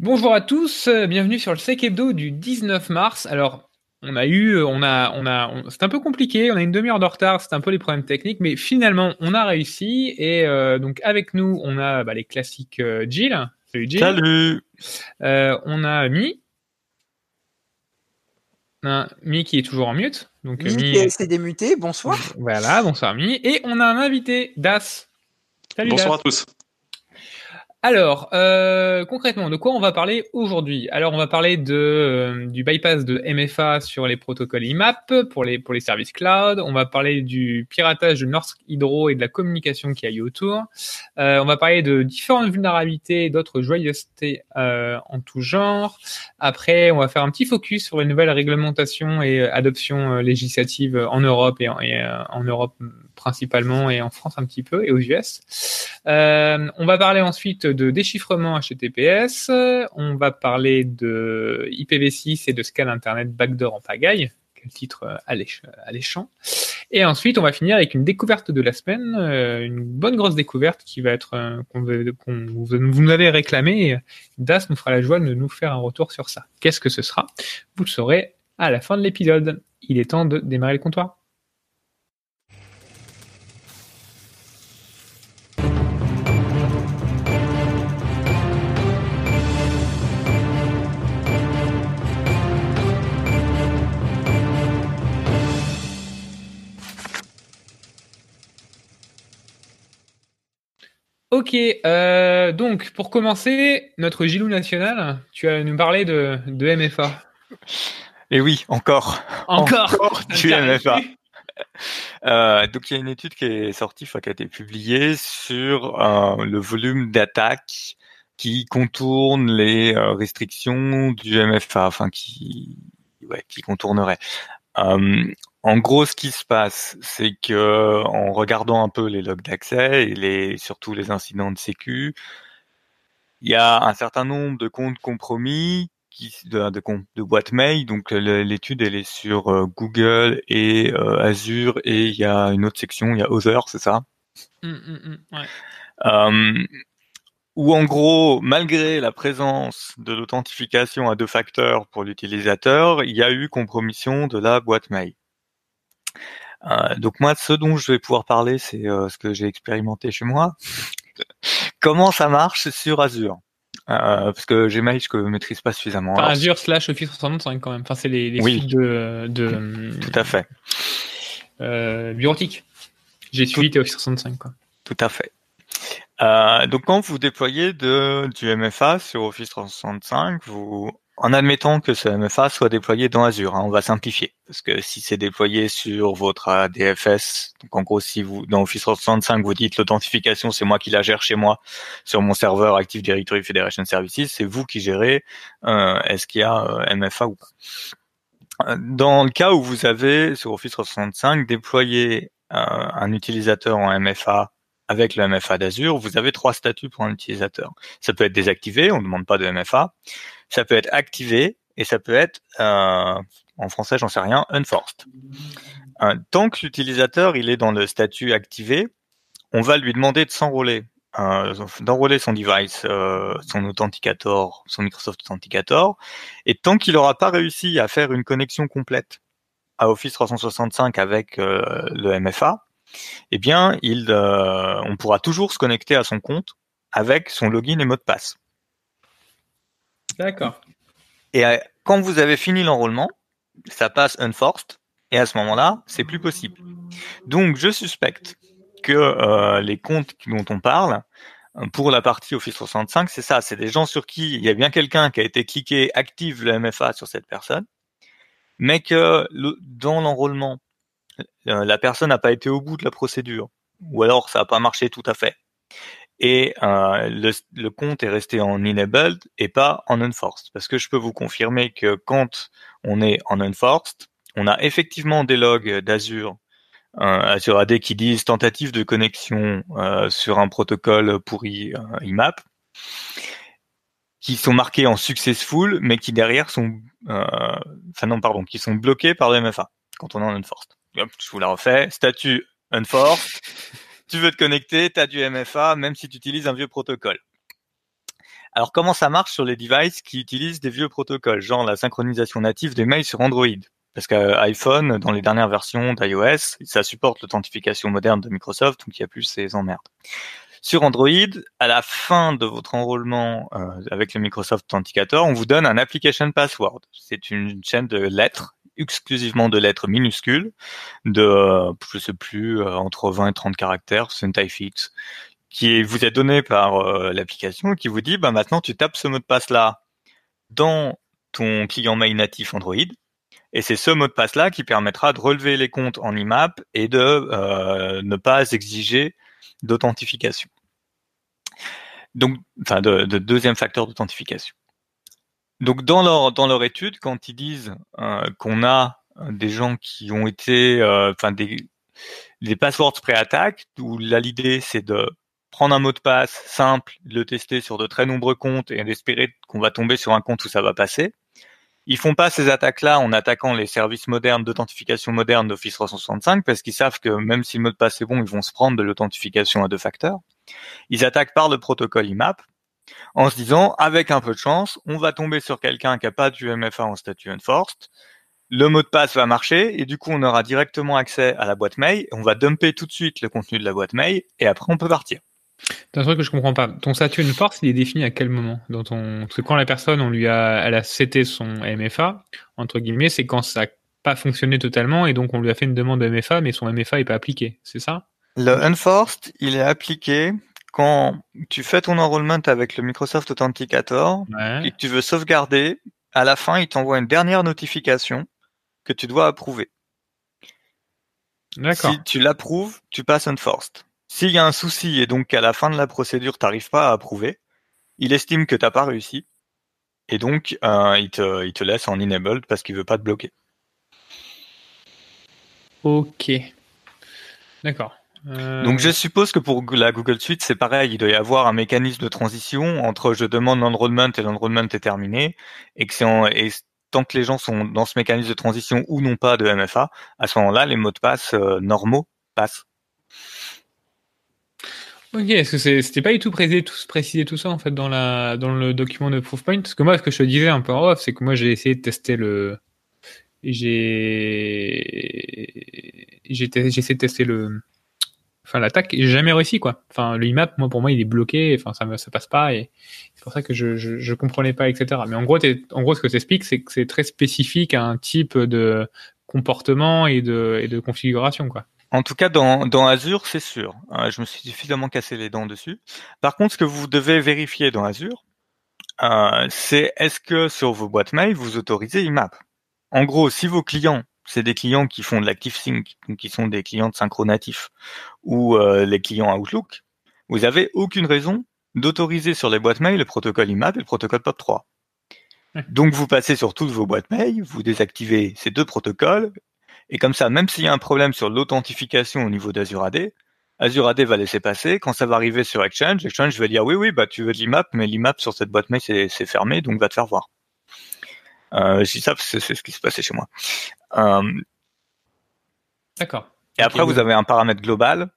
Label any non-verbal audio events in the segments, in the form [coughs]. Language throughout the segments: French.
Bonjour à tous, euh, bienvenue sur le Sec Hebdo du 19 mars. Alors, on a eu, on a, on a, c'est un peu compliqué, on a une demi-heure de retard, c'est un peu les problèmes techniques, mais finalement, on a réussi. Et euh, donc, avec nous, on a bah, les classiques euh, Jill. Salut Jill. Salut. on a Mi. Mi qui est toujours en mute. Donc, Mi, Mi... s'est démuté, bonsoir. Voilà, bonsoir Mi. Et on a un invité, Das. Salut Bonsoir à tous. Alors, euh, concrètement, de quoi on va parler aujourd'hui? Alors, on va parler euh, du bypass de MFA sur les protocoles IMAP pour les, pour services cloud. On va parler du piratage de Norsk Hydro et de la communication qui a eu autour. Euh, on va parler de différentes vulnérabilités et d'autres joyeusetés en tout genre. Après, on va faire un petit focus sur les nouvelles réglementations et adoptions législatives en Europe et en Europe principalement et en France un petit peu et aux US. Euh, on va parler ensuite de déchiffrement HTTPS. On va parler de IPv6 et de scan internet backdoor en pagaille. Quel titre euh, alléchant. Et ensuite, on va finir avec une découverte de la semaine, euh, une bonne grosse découverte qui va être qu'on vous nous avez réclamé. Das nous fera la joie de nous faire un retour sur ça. Qu'est-ce que ce sera? Vous le saurez à la fin de l'épisode. Il est temps de démarrer le comptoir. Ok, euh, donc pour commencer, notre Gilou national, tu vas nous parler de, MFA. Et oui, encore. Encore, du MFA. Euh, donc il y a une étude qui est sortie, qui a été publiée sur euh, le volume d'attaques qui contourne les restrictions du MFA, enfin qui, ouais, qui contournerait. En gros, ce qui se passe, c'est que en regardant un peu les logs d'accès et les, surtout les incidents de sécu, il y a un certain nombre de comptes compromis qui, de, de, de boîtes mail. Donc l'étude elle est sur euh, Google et euh, Azure et il y a une autre section, il y a Other, c'est ça? Mmh, mmh, mmh, ouais. Où en gros, malgré la présence de l'authentification à deux facteurs pour l'utilisateur, il y a eu compromission de la boîte mail. Euh, donc moi, ce dont je vais pouvoir parler, c'est euh, ce que j'ai expérimenté chez moi. [laughs] Comment ça marche sur Azure? Euh, parce que Gmail, je ne maîtrise pas suffisamment. Azure slash Office 365 quand même. Enfin, c'est les, les suites de, de, Tout à fait. Euh, bureautique. Suite et Office 365 quoi. Tout à fait. Euh, donc quand vous déployez de, du MFA sur Office 365, vous en admettant que ce MFA soit déployé dans Azure, hein, on va simplifier. Parce que si c'est déployé sur votre ADFS, donc en gros, si vous, dans Office 365, vous dites l'authentification, c'est moi qui la gère chez moi, sur mon serveur Active Directory Federation Services, c'est vous qui gérez, euh, est-ce qu'il y a euh, MFA ou pas. Dans le cas où vous avez, sur Office 365, déployé euh, un utilisateur en MFA avec le MFA d'Azure, vous avez trois statuts pour un utilisateur. Ça peut être désactivé, on ne demande pas de MFA ça peut être activé et ça peut être, euh, en français j'en sais rien, unforced. Euh, tant que l'utilisateur il est dans le statut activé, on va lui demander de s'enrôler, euh, d'enrôler son device, euh, son authenticator, son Microsoft Authenticator, et tant qu'il n'aura pas réussi à faire une connexion complète à Office 365 avec euh, le MFA, eh bien, il, on pourra toujours se connecter à son compte avec son login et mot de passe. D'accord. Et euh, quand vous avez fini l'enrôlement, ça passe unforced, et à ce moment-là, c'est plus possible. Donc, je suspecte que euh, les comptes dont on parle, euh, pour la partie Office 365, c'est ça, c'est des gens sur qui il y a bien quelqu'un qui a été cliqué active le MFA sur cette personne, mais que dans l'enrôlement, la personne n'a pas été au bout de la procédure, ou alors ça n'a pas marché tout à fait et euh, le, compte est resté en enabled et pas en unforced. Parce que je peux vous confirmer que quand on est en unforced, on a effectivement des logs d'Azure, euh, Azure AD qui disent tentative de connexion euh, sur un protocole pourri euh, IMAP, qui sont marqués en successful, mais qui derrière sont, euh, enfin non pardon, qui sont bloqués par le MFA quand on est en unforced. Je vous la refais, statut unforced [laughs] tu veux te connecter, tu as du MFA, même si tu utilises un vieux protocole. Alors comment ça marche sur les devices qui utilisent des vieux protocoles, genre la synchronisation native des mails sur Android? Parce qu'iPhone, dans les dernières versions d'iOS, ça supporte l'authentification moderne de Microsoft, donc il n'y a plus ces emmerdes. Sur Android, à la fin de votre enrôlement euh, avec le Microsoft Authenticator, on vous donne un application password. C'est une chaîne de lettres, exclusivement de lettres minuscules, de, je sais plus, euh, entre 20 et 30 caractères, c'est une taille fixe, qui vous est donné par euh, l'application qui vous dit, bah maintenant tu tapes ce mot de passe là dans ton client mail natif Android, et c'est ce mot de passe là qui permettra de relever les comptes en IMAP et de ne pas exiger d'authentification. Donc, enfin, de, deuxième facteur d'authentification. Donc, dans leur dans leur étude, quand ils disent euh, qu'on a euh, des gens qui ont été, euh, enfin, des des passwords pré-attaque, où là l'idée c'est de prendre un mot de passe simple, le tester sur de très nombreux comptes et d'espérer qu'on va tomber sur un compte où ça va passer. Ils font pas ces attaques-là en attaquant les services modernes d'authentification moderne d'Office 365 parce qu'ils savent que même si le mot de passe est bon, ils vont se prendre de l'authentification à deux facteurs. Ils attaquent par le protocole IMAP en se disant, avec un peu de chance, on va tomber sur quelqu'un qui n'a pas du MFA en statut enforced. Le mot de passe va marcher et du coup, on aura directement accès à la boîte mail. On va dumper tout de suite le contenu de la boîte mail et après, on peut partir. C'est un truc que je comprends pas. Ton statut une force, il est défini à quel moment dans ton... Parce que quand la personne, on lui a, elle a cété son MFA, entre guillemets, c'est quand ça n'a pas fonctionné totalement et donc on lui a fait une demande de MFA, mais son MFA n'est pas appliqué. C'est ça? Le unforced, il est appliqué quand tu fais ton enrollment avec le Microsoft Authenticator et que tu veux sauvegarder. À la fin, il t'envoie une dernière notification que tu dois approuver. D'accord. Si tu l'approuves, tu passes unforced. S'il y a un souci et donc qu'à la fin de la procédure, tu n'arrives pas à approuver, il estime que tu n'as pas réussi et donc euh, il, te, il te laisse en enabled parce qu'il veut pas te bloquer. Ok. D'accord. Euh, donc je suppose que pour la Google Suite, c'est pareil, il doit y avoir un mécanisme de transition entre je demande l'enrollment et l'enrollment est terminé, et que et tant que les gens sont dans ce mécanisme de transition ou non pas de MFA, à ce moment-là, les mots de passe euh, normaux passent. Ok, est-ce que c'était pas du tout précisé tout, précisé tout ça en fait dans la dans le document de Proofpoint? Parce que moi, ce que je te disais un peu en off, c'est que moi j'ai essayé de tester le, j'ai j'ai essayé de tester le, enfin l'attaque, j'ai jamais réussi quoi. Enfin le IMAP, moi pour moi il est bloqué, enfin ça ça passe pas et c'est pour ça que je, je, je comprenais pas etc. Mais en gros en gros ce que t'expliques c'est que c'est très spécifique à un type de comportement et de et de configuration quoi. En tout cas, dans, dans Azure, c'est sûr. Euh, je me suis suffisamment cassé les dents dessus. Par contre, ce que vous devez vérifier dans Azure, euh, c'est est-ce que sur vos boîtes mail, vous autorisez IMAP. En gros, si vos clients, c'est des clients qui font de l'Active Sync, donc qui sont des clients de synchro natif, ou euh, les clients Outlook, vous n'avez aucune raison d'autoriser sur les boîtes mail le protocole IMAP et le protocole POP3. Donc vous passez sur toutes vos boîtes mail, vous désactivez ces deux protocoles et comme ça, même s'il y a un problème sur l'authentification au niveau d'Azure AD, Azure AD va laisser passer. Quand ça va arriver sur Exchange, Exchange va dire oui, oui, bah tu veux de l'IMAP, mais l'IMAP sur cette boîte mail c'est fermé, donc va te faire voir. Euh, je ça, c'est ce qui se passait chez moi. Euh, D'accord. Et après, vous avez un paramètre global.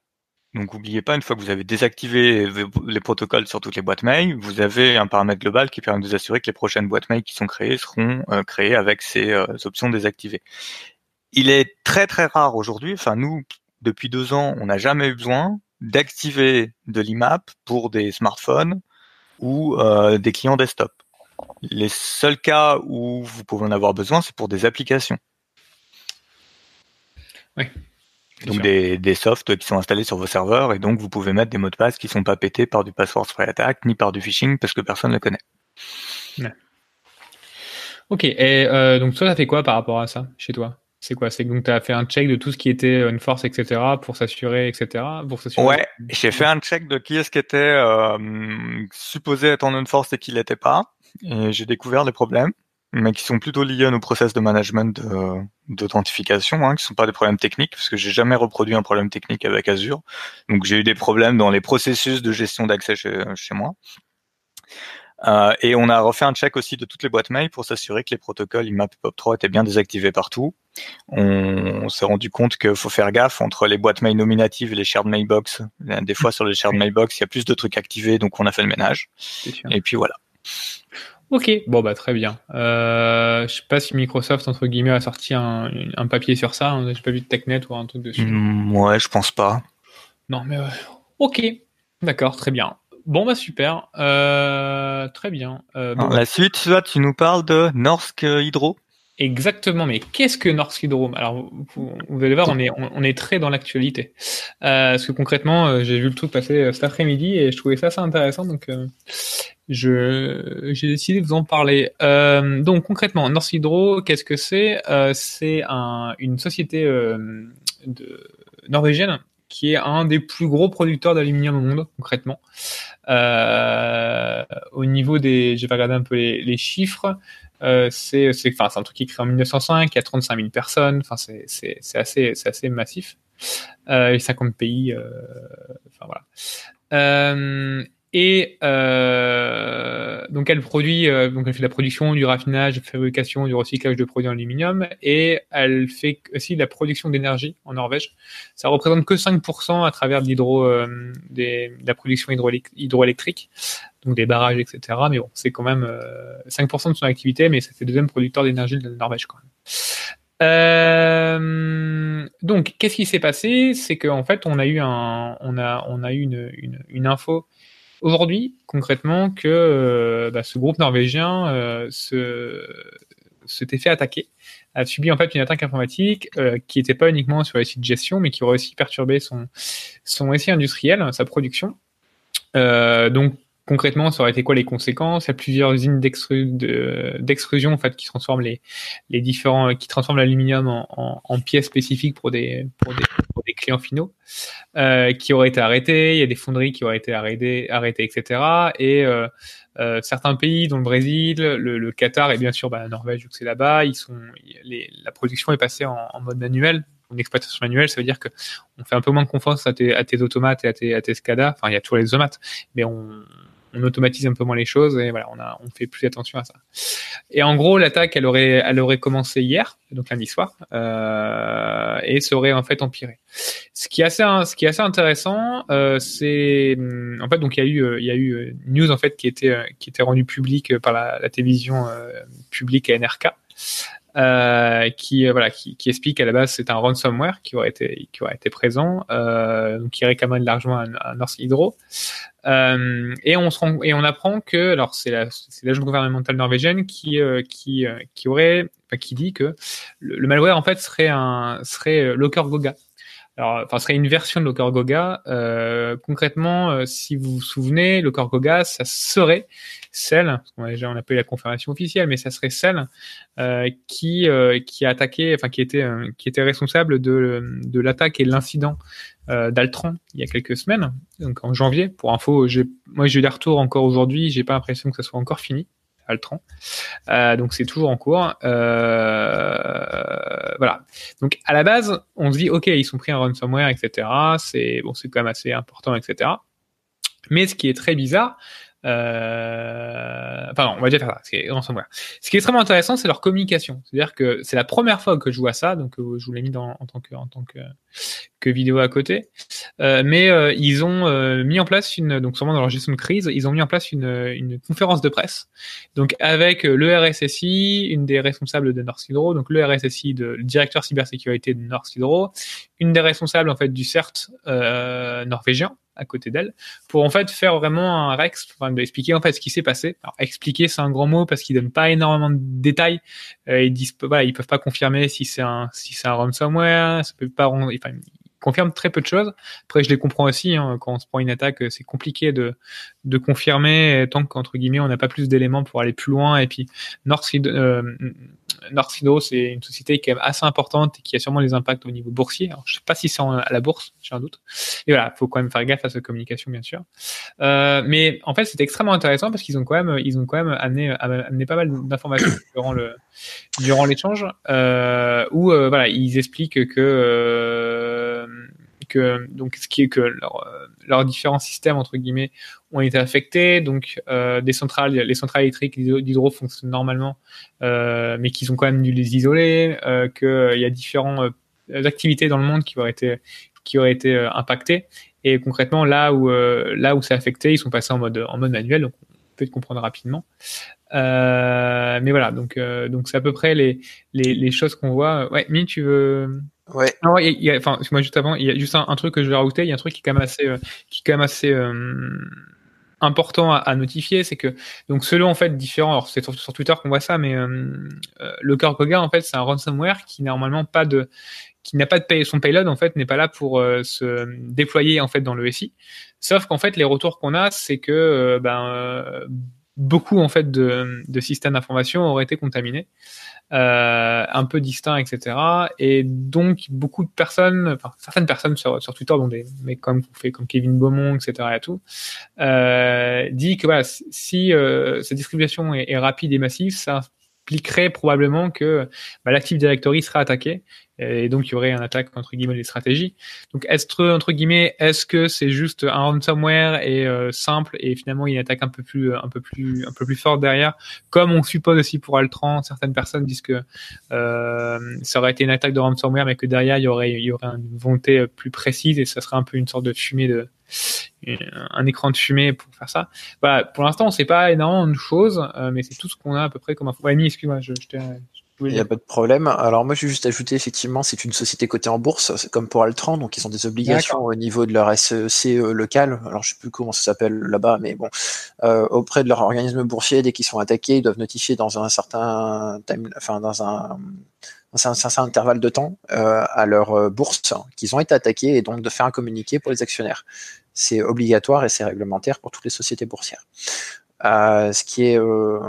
Donc, n'oubliez pas, une fois que vous avez désactivé les protocoles sur toutes les boîtes mail, vous avez un paramètre global qui permet de vous assurer que les prochaines boîtes mail qui sont créées seront euh, créées avec ces euh, options désactivées. Il est très très rare aujourd'hui, enfin nous, depuis deux ans, on n'a jamais eu besoin d'activer de l'IMAP pour des smartphones ou euh, des clients desktop. Les seuls cas où vous pouvez en avoir besoin, c'est pour des applications. Oui. Donc des, des softs qui sont installés sur vos serveurs et donc vous pouvez mettre des mots de passe qui sont pas pétés par du password spray attack ni par du phishing parce que personne ne le connaît. Ok, et euh, donc toi, ça fait quoi par rapport à ça chez toi? C'est quoi? C'est donc tu as fait un check de tout ce qui était une force, etc., pour s'assurer, etc. Pour s'assurer. Ouais, j'ai fait un check de qui est-ce qui était euh, supposé être en une force et qui l'était pas. Et j'ai découvert des problèmes, mais qui sont plutôt liés à nos process de management d'authentification, hein, qui sont pas des problèmes techniques, parce que j'ai jamais reproduit un problème technique avec Azure. Donc j'ai eu des problèmes dans les processus de gestion d'accès chez, chez moi. Euh, et on a refait un check aussi de toutes les boîtes mail pour s'assurer que les protocoles IMAP et POP3 étaient bien désactivés partout. On, s'est rendu compte qu'il faut faire gaffe entre les boîtes mail nominatives et les shared mailbox. Des fois, sur les shared mailbox, il y a plus de trucs activés, donc on a fait le ménage. Et puis voilà. Ok, bon bah très bien. Euh, je sais pas si Microsoft entre guillemets a sorti un, un papier sur ça. Hein. J'ai pas vu de TechNet ou un truc dessus. Mm, ouais, je pense pas. Non mais ouais. ok, d'accord, très bien. Bon bah super, euh, très bien. Euh, bon, la suite, là, tu nous parles de Norsk Hydro. Exactement, mais qu'est-ce que Norsk Hydro? Alors, vous, vous, allez voir, on est, on, est très dans l'actualité. Euh, parce que concrètement, euh, j'ai vu le truc passer euh, cet après-midi et je trouvais ça assez intéressant, donc euh, je j'ai décidé de vous en parler. Euh, donc concrètement, Norsk Hydro, qu'est-ce que c'est? C'est un, une société de, norvégienne qui est un des plus gros producteurs d'aluminium au monde, concrètement. au niveau des, j'ai regardé un peu les, chiffres. Euh, c'est enfin c'est un truc qui est créé en 1905, il y a 35 000 personnes, enfin c'est c'est assez c'est assez massif. Euh, et 50 pays, euh, enfin voilà. Euh, et euh, donc elle produit, euh, donc elle fait la production, du raffinage, fabrication, du recyclage de produits en aluminium, et elle fait aussi la production d'énergie en Norvège. Ça représente que 5% à travers de l'hydro, euh, des, de la production hydroélectrique, donc des barrages, etc. Mais bon, c'est quand même 5% de son activité, mais fait le deuxième producteur d'énergie de la Norvège quand même. Euh, donc, qu'est-ce qui s'est passé? C'est qu'en fait, on a eu un, on a, on a eu une, une, une info aujourd'hui, concrètement, que euh, bah, ce groupe norvégien euh, se s'était fait attaquer, a subi en fait une attaque informatique euh, qui n'était pas uniquement sur les sites de gestion, mais qui aurait aussi perturbé son son essai industriel, sa production. Euh, donc concrètement, ça aurait été quoi les conséquences? Il y a plusieurs usines d'extrusion en fait qui transforment les, différents, qui transforment l'aluminium en, pièces spécifiques pour des, clients finaux, euh, qui auraient été arrêtés. Il y a des fonderies qui auraient été arrêtées, arrêtées etc. Et euh, euh, certains pays, dont le Brésil, le, Qatar et bien sûr bah, la Norvège, que c'est là-bas, ils sont, la production est passée en, mode manuel, une exploitation manuelle, ça veut dire que on fait un peu moins de confiance à tes, à tes automates et à tes, à tes SCADA. Enfin, il y a toujours les automates, mais on, on automatise un peu moins les choses et voilà, on a, on fait plus attention à ça. Et en gros, l'attaque, elle aurait, elle aurait commencé hier, donc lundi soir, euh, et serait en fait empirée. Ce qui est assez, ce qui est assez intéressant, euh, c'est, hum, en fait, donc il y a eu, il y a eu news en fait qui était, qui était rendue publique par la, télévision euh, publique NRK. Euh, qui voilà qui, qui, explique à la base c'est un ransomware qui aurait été qui aurait été présent euh, donc qui réclamait de l'argent à, à North Hydro. Euh, et on se rend, et on apprend que alors c'est la l'agence gouvernementale norvégienne qui euh, qui euh, qui aurait enfin, qui dit que le, le, malware en fait serait un serait Locker Goga alors, enfin, ce serait une version de Locker Goga. Euh, concrètement, euh, si vous vous souvenez, Locker Goga, ça serait celle, on a déjà on a pas eu la confirmation officielle, mais ça serait celle euh, qui qui a attaqué, enfin qui était qui était responsable de l'attaque et de l'incident d'Altran il y a quelques semaines, donc en janvier. Pour info, j'ai moi j'ai eu des retours encore aujourd'hui, j'ai pas l'impression que ça soit encore fini. Altran. Euh, donc c'est toujours en cours. Euh, voilà. Donc à la base, on se dit ok, ils sont pris un ransomware, etc. C'est bon, c'est quand même assez important, etc. Mais ce qui est très bizarre, euh, pardon, on va déjà faire ça. Ce qui est extrêmement intéressant, c'est leur communication. C'est-à-dire que c'est la première fois que je vois ça, donc euh, je vous l'ai mis dans, en tant que en tant que, que vidéo à côté. Euh, mais euh, ils ont euh, mis en place une, donc sûrement dans leur gestion de crise, ils ont mis en place une, une conférence de presse. Donc avec le RSSI, une des responsables de North Hydro, donc le RSSI, de, le directeur cybersécurité de North Hydro, une des responsables en fait du CERT norvégien à côté d'elle pour en fait faire vraiment un rex pour expliquer en fait ce qui s'est passé. Alors expliquer c'est un grand mot parce qu'ils donnent pas énormément de détails. Euh, ils disent voilà, ils peuvent pas confirmer si c'est un si c'est un ransomware, ça peut pas enfin, confirme très peu de choses. Après, je les comprends aussi. Hein, quand on se prend une attaque, c'est compliqué de, de confirmer tant qu'entre guillemets on n'a pas plus d'éléments pour aller plus loin. Et puis Northfield, euh, Northfido, c'est une société qui est assez importante et qui a sûrement des impacts au niveau boursier. Alors, je sais pas si c'est à la bourse, j'ai un doute. Et voilà, faut quand même faire gaffe à sa communication, bien sûr. Euh, mais en fait, c'est extrêmement intéressant parce qu'ils ont quand même, ils ont quand même amené, amené pas mal d'informations [coughs] durant le durant l'échange, euh, où euh, voilà, ils expliquent que que donc ce qui est que leur, leurs différents systèmes entre guillemets ont été affectés. Donc euh, des centrales, les centrales électriques d'hydro fonctionnent normalement, euh, mais qu'ils ont quand même dû les isoler. Euh, Qu'il y a différentes euh, activités dans le monde qui auraient été qui auraient été impactées. Et concrètement, là où là où c'est affecté, ils sont passés en mode en mode manuel. Donc peut te comprendre rapidement. Euh, mais voilà, donc euh, donc c'est à peu près les les, les choses qu'on voit. Ouais, Mi, tu veux Ouais. Non, il y a, enfin, moi juste avant, il y a juste un, truc que je vais rajouter. Il y a un truc qui est quand même assez, euh, qui est quand même assez euh, important à, à notifier, c'est que donc selon en fait différents, alors c'est sur, Twitter qu'on voit ça, mais euh, le Cargoga en fait c'est un ransomware qui normalement pas de, qui n'a pas de pay, son payload en fait n'est pas là pour se déployer en fait dans le SI. Sauf qu'en fait les retours qu'on a, c'est que ben beaucoup en fait de, de systèmes d'information auraient été contaminés euh, un peu distincts, etc. Et donc beaucoup de personnes, enfin certaines personnes sur, sur Twitter, dont des mecs comme comme Kevin Beaumont, etc. et tout, euh, dit que voilà, si euh, cette distribution est, est, rapide et massive, ça impliquerait probablement que bah, l'Active Directory sera attaqué et donc il y aurait un attaque entre guillemets des stratégies. Donc est-ce entre guillemets est-ce que c'est juste un ransomware et euh, simple et finalement il y a une attaque un peu plus un peu plus un peu plus forte derrière, comme on suppose aussi pour Altran, certaines personnes disent que euh, ça aurait été une attaque de ransomware mais que derrière il y aurait il y aurait une volonté plus précise et ça serait un peu une sorte de fumée de un écran de fumée pour faire ça. Voilà, pour l'instant on sait pas énormément de choses, euh, mais c'est tout ce qu'on a à peu près comme info. Ouais, excuse-moi, je, je il n'y a pas de problème. Alors moi, je vais juste ajouter, effectivement, c'est une société cotée en bourse, c'est comme pour Altran, donc ils ont des obligations au niveau de leur SEC euh, local. Alors je sais plus comment ça s'appelle là-bas, mais bon, euh, auprès de leur organisme boursier, dès qu'ils sont attaqués, ils doivent notifier dans un certain time, enfin dans un un certain intervalle de temps euh, à leur euh, bourse qu'ils ont été attaqués et donc de faire un communiqué pour les actionnaires. C'est obligatoire et c'est réglementaire pour toutes les sociétés boursières. Euh, ce qui est euh,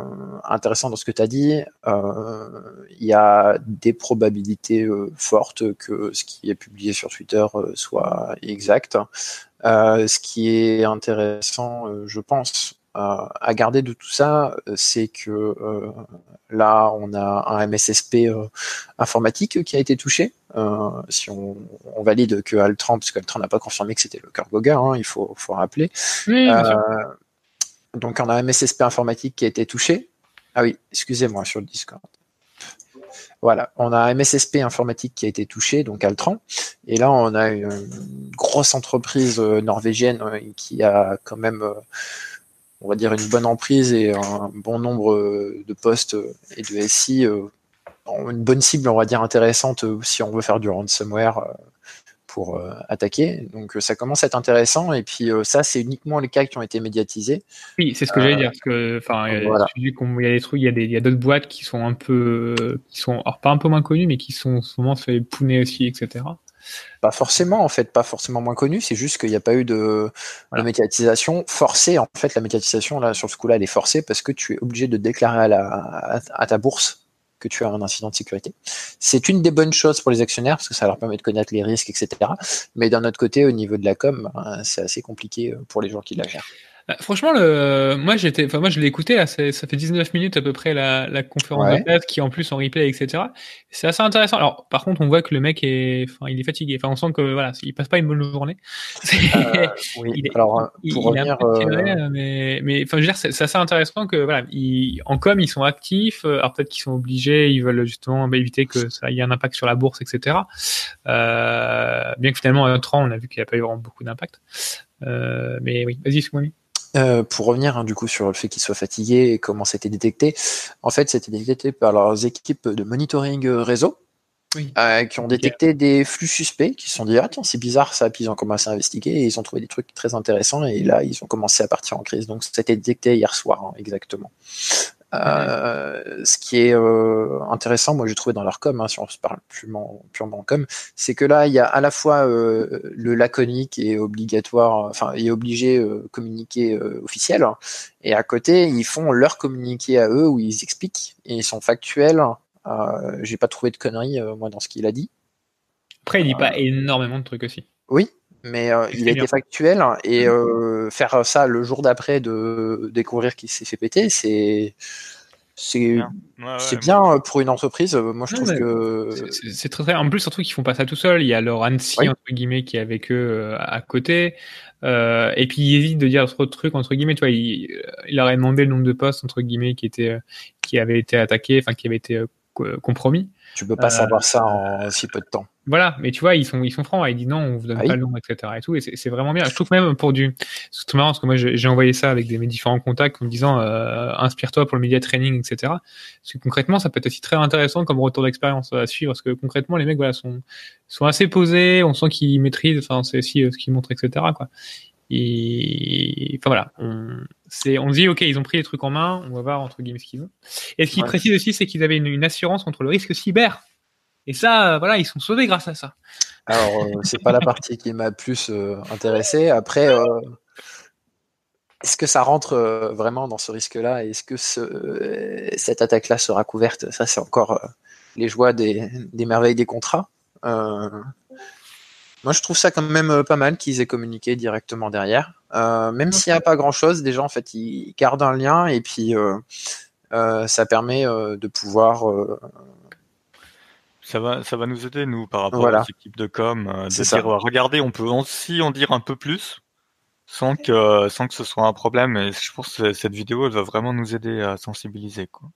intéressant dans ce que tu as dit, euh, il y a des probabilités euh, fortes que ce qui est publié sur Twitter euh, soit exact. ce qui est intéressant, je pense, à garder de tout ça, c'est que là, on a un MSSP informatique qui a été touché. si on, on, valide que Altran, parce qu'Altran n'a pas confirmé que c'était le Cargoga, hein, il faut, faut rappeler. Oui, donc on a un MSSP informatique qui a été touché. Ah oui, excusez-moi sur le Discord. Voilà, on a un MSSP informatique qui a été touché, donc Altran. Et là, on a une grosse entreprise euh, norvégienne euh, qui a quand même, euh, on va dire, une bonne emprise et un bon nombre de postes et de SI, une bonne cible, on va dire, intéressante si on veut faire du ransomware pour euh, attaquer. Donc euh, ça commence à être intéressant. Et puis euh, ça, c'est uniquement les cas qui ont été médiatisés. Oui, c'est ce que j'allais dire. Parce que, enfin, voilà. il y a des trucs, il y a des, il y a d'autres boîtes qui sont un peu, qui sont, alors pas un peu moins connues, mais qui sont souvent fait pouner aussi, etc. Pas forcément, en fait, pas forcément moins connu. C'est juste qu'il n'y a pas eu de, voilà. de, médiatisation forcée. En fait, la médiatisation là, sur ce coup-là, elle est forcée parce que tu es obligé de déclarer à, la, à, à ta bourse que tu as un incident de sécurité. C'est une des bonnes choses pour les actionnaires parce que ça leur permet de connaître les risques, etc. Mais d'un autre côté, au niveau de la com, ben, c'est assez compliqué euh, pour les gens qui la gèrent. Bah, franchement, le, moi j'étais, enfin moi je l'ai écouté là, ça fait 19 minutes à peu près la, la conférence ouais. de presse qui en plus en replay, etc. C'est assez intéressant. Alors par contre, on voit que le mec est, enfin il est fatigué. Enfin on sent que voilà, il passe pas une bonne journée. [laughs] Euh, oui. il est, Alors pour il, revenir, il euh... mais mais enfin je veux dire c'est assez intéressant que voilà, ils, en com ils sont actifs. Alors peut-être qu'ils sont obligés, ils veulent justement bah, éviter que ça ait un impact sur la bourse, etc. Euh, bien que finalement à un on a vu qu'il n'y a pas eu vraiment beaucoup d'impact. Euh, mais oui, vas-y, c'est moi. Euh, pour revenir hein, du coup sur le fait qu'ils soient fatigués et comment c'était détecté, en fait c'était détecté par leurs équipes de monitoring euh, réseau oui. euh, qui ont détecté des flux suspects, qui se sont dit ah tiens c'est bizarre ça, puis ils ont commencé à investiguer et ils ont trouvé des trucs très intéressants et là ils ont commencé à partir en crise. Donc c'était détecté hier soir hein, exactement. Euh, ce qui est euh, intéressant, moi j'ai trouvé dans leur com, hein, si on se parle purement, purement com, c'est que là il y a à la fois euh, le laconique et obligatoire, enfin est obligé euh, communiqué euh, officiel, et à côté ils font leur communiqué à eux où ils expliquent et ils sont factuels. Euh, j'ai pas trouvé de conneries moi dans ce qu'il a dit. Après il dit pas énormément de trucs aussi. Oui, mais euh, il a été factuel et euh, faire ça le jour d'après de découvrir qu'il s'est fait péter, c'est c'est ouais, ouais, bien ouais. pour une entreprise. Moi, je trouve que c'est très très. En plus, surtout qu'ils font pas ça tout seul. Il y a leur Annecy entre guillemets qui est avec eux euh, à côté. Euh, et puis il évite de dire trop de trucs entre guillemets. Tu vois, il, il aurait demandé le nombre de postes entre guillemets qui étaient qui avaient été attaqués, enfin qui avaient été compromis. Tu peux pas savoir ça en si peu de temps. Voilà, mais tu vois, ils sont, ils sont francs, ils disent non, on vous donne Ah pas oui. le nom, etc. Et tout, et c'est vraiment bien. Je trouve même pour du, c'est tout marrant parce que moi j'ai envoyé ça avec des, mes différents contacts en me disant euh, inspire-toi pour le media training, etc. Parce que concrètement, ça peut être aussi très intéressant comme retour d'expérience à suivre, parce que concrètement, les mecs voilà sont sont assez posés, on sent qu'ils maîtrisent, enfin c'est aussi euh, ce qu'ils montrent, etc. Quoi. Et enfin voilà, on, c'est, on se dit ok, ils ont pris les trucs en main, on va voir entre guillemets ce qu'ils ont. Et ce qu'ils Ouais. précisent aussi, c'est qu'ils avaient une, une assurance contre le risque cyber. Et ça, euh, voilà, ils sont sauvés grâce à ça. Alors, euh, c'est pas la partie qui m'a plus euh, intéressé. Après, est-ce que ça rentre vraiment dans ce risque-là? Est-ce que ce, cette attaque-là sera couverte? Ça, c'est encore les joies des, merveilles des contrats. Moi, je trouve ça quand même pas mal qu'ils aient communiqué directement derrière. Même s'il n'y a pas grand-chose, déjà, en fait, ils gardent un lien et puis ça permet de pouvoir Ça va, ça va nous aider, nous, par rapport Voilà. aux équipes de com, euh, de C'est ça. dire, regardez, on peut aussi en dire un peu plus, sans que, sans que ce soit un problème. Et je pense que cette vidéo, elle va vraiment nous aider à sensibiliser, quoi.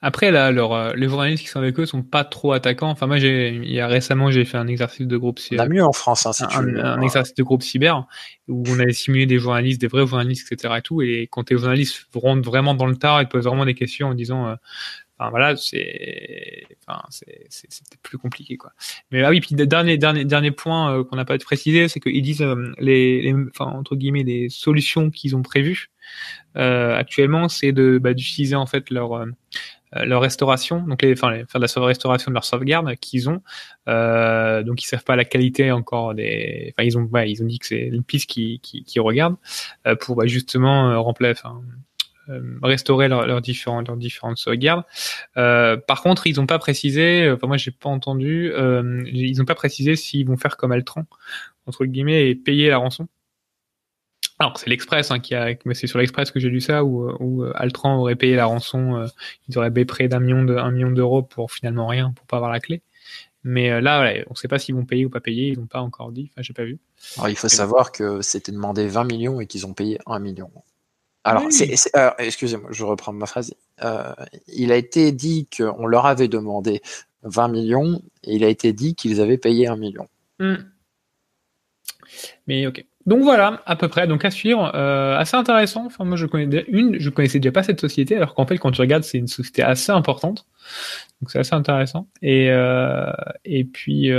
Après, là, leur, les journalistes qui sont avec eux sont pas trop attaquants. Enfin, moi, j'ai, il y a récemment, j'ai fait un exercice de groupe, on cyber, a mieux en France, hein, si un, tu veux. un exercice de groupe cyber où on avait simulé des journalistes, des vrais journalistes, etc. Et tout. Et quand tes journalistes rentrent vraiment dans le tard et te posent vraiment des questions en disant, euh, enfin voilà, c'est, enfin c'est, peut-être plus compliqué quoi. Mais ah oui, puis dernier dernier dernier point euh, qu'on n'a pas précisé, c'est qu'ils disent euh, les, les, enfin entre guillemets les solutions qu'ils ont prévues euh, actuellement, c'est de bah, d'utiliser en fait leur euh, leur restauration, donc les, enfin les, faire de la restauration de leur sauvegarde qu'ils ont. Euh, donc ils savent pas la qualité encore des. Enfin ils ont, ouais, ils ont dit que c'est une piste qui qui, qui regardent euh, pour bah, justement euh, remplacer, restaurer leurs leurs différentes leurs différentes sauvegardes. Euh, par contre, ils n'ont pas précisé. Enfin moi j'ai pas entendu. Euh, ils n'ont pas précisé s'ils vont faire comme Altran entre guillemets et payer la rançon. Alors c'est l'Express hein, qui a, mais c'est sur l'Express que j'ai lu ça où, où euh, Altran aurait payé la rançon, euh, ils auraient payé près d'un million de un million d'euros pour finalement rien, pour pas avoir la clé. Mais euh, là, voilà, on sait pas s'ils vont payer ou pas payer, ils n'ont pas encore dit, enfin j'ai pas vu. Alors, il faut savoir que c'était demandé 20 millions et qu'ils ont payé 1 million. Alors, Oui. excusez-moi, je reprends ma phrase. Euh, il a été dit qu'on leur avait demandé 20 millions et il a été dit qu'ils avaient payé 1 million. Hmm. Mais ok. Donc voilà, à peu près. Donc à suivre, euh, assez intéressant. Enfin moi je connais une, je connaissais déjà pas cette société, alors qu'en fait quand tu regardes c'est une société assez importante. Donc c'est assez intéressant. Et euh, et puis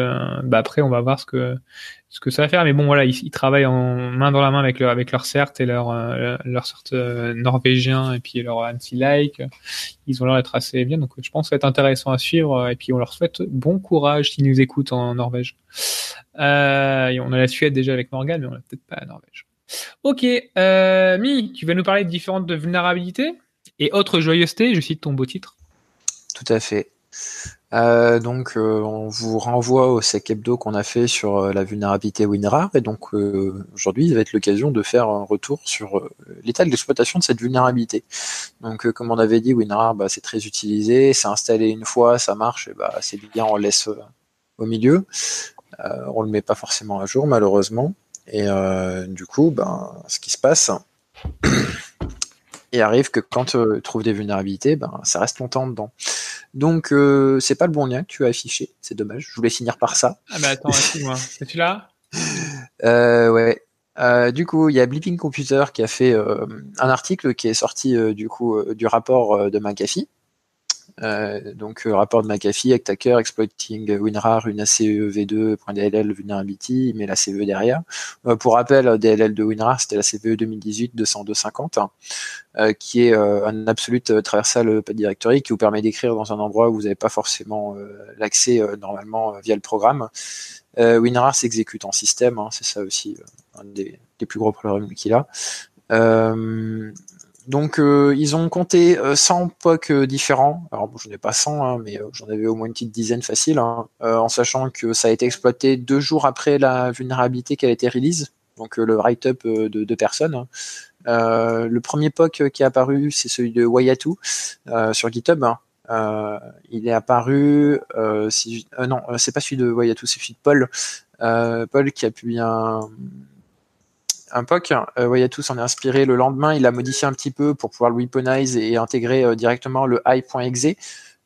bah après on va voir ce que ce que ça va faire. Mais bon voilà, ils, travaillent en main dans la main avec leur avec leur CERT et leur euh, leur CERT euh, norvégien et puis leur anti-like. Ils ont l'air d'être assez bien. Donc je pense que ça va être intéressant à suivre. Et puis on leur souhaite bon courage s'ils nous écoutent en Norvège. Euh, on a la Suède déjà avec Morgan, mais on a peut-être pas la Norvège. Ok, euh, Mi, tu vas nous parler de différentes vulnérabilités et autres joyeusetés. Je cite ton beau titre. Tout à fait. Euh, donc, euh, on vous renvoie au sec hebdo qu'on a fait sur euh, la vulnérabilité WinRAR. Et donc, euh, aujourd'hui, il va être l'occasion de faire un retour sur euh, l'état de l'exploitation de cette vulnérabilité. Donc, comme on avait dit, WinRAR, bah, c'est très utilisé. C'est installé une fois, ça marche, et bah, c'est bien, on le laisse au milieu. On le met pas forcément à jour, malheureusement. Et du coup, ben, ce qui se passe, il arrive que quand euh, tu trouves des vulnérabilités, ben, ça reste longtemps dedans. Donc, euh, c'est pas le bon lien que tu as affiché. C'est dommage. Je voulais finir par ça. Ah bah attends, excuse-moi. C'est tu là? [laughs] Euh, ouais. Euh, du coup, il y a Blipping Computer qui a fait euh, un article qui est sorti euh, du coup euh, du rapport euh, de McAfee. Euh, donc euh, rapport de McAfee, Attacker, Exploiting WinRAR, une ACE v2.dll vulnerability, il met la CVE derrière. Euh, pour rappel, DLL de WinRAR, c'était la CVE 2018-20250, euh, qui est un absolute traversal directory qui vous permet d'écrire dans un endroit où vous n'avez pas forcément l'accès normalement via le programme. WinRAR s'exécute en système, hein, c'est ça aussi un des, plus gros problèmes qu'il a. donc euh, ils ont compté euh, 100 POC euh, différents. Alors bon, je n'ai pas 100, hein, mais euh, j'en avais au moins une petite dizaine facile, hein, euh, en sachant que ça a été exploité deux jours après la vulnérabilité qu'elle a été release, donc euh, le write-up euh, de deux personnes. hein. Euh, le premier POC qui est apparu, c'est celui de Wayatu euh, sur GitHub. Euh, il est apparu, euh, si, euh, non, euh, c'est pas celui de Wayatu, c'est celui de Paul. Euh, Paul qui a publié un, un POC. Euh, Wayatu s'en est inspiré le lendemain. Il a modifié un petit peu pour pouvoir le weaponize et intégrer euh, directement le i.exe.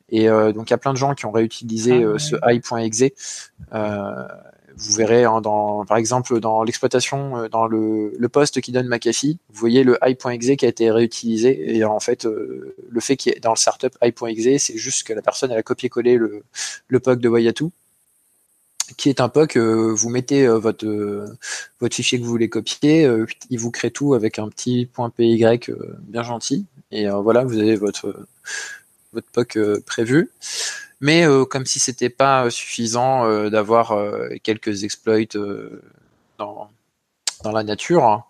Et donc il y a plein de gens qui ont réutilisé ah ce i.exe. vous verrez hein, dans, par exemple dans l'exploitation, dans le, le poste qui donne McAfee, vous voyez le i.exe qui a été réutilisé. Et en fait, le fait qu'il y ait dans le startup i.exe, c'est juste que la personne elle a copié-collé le, le POC de Wayatu qui est un POC, vous mettez euh, votre euh, votre fichier que vous voulez copier, euh, il vous crée tout avec un petit point .py bien gentil, et voilà, vous avez votre votre POC prévu. Mais comme si c'était pas suffisant d'avoir quelques exploits dans dans la nature,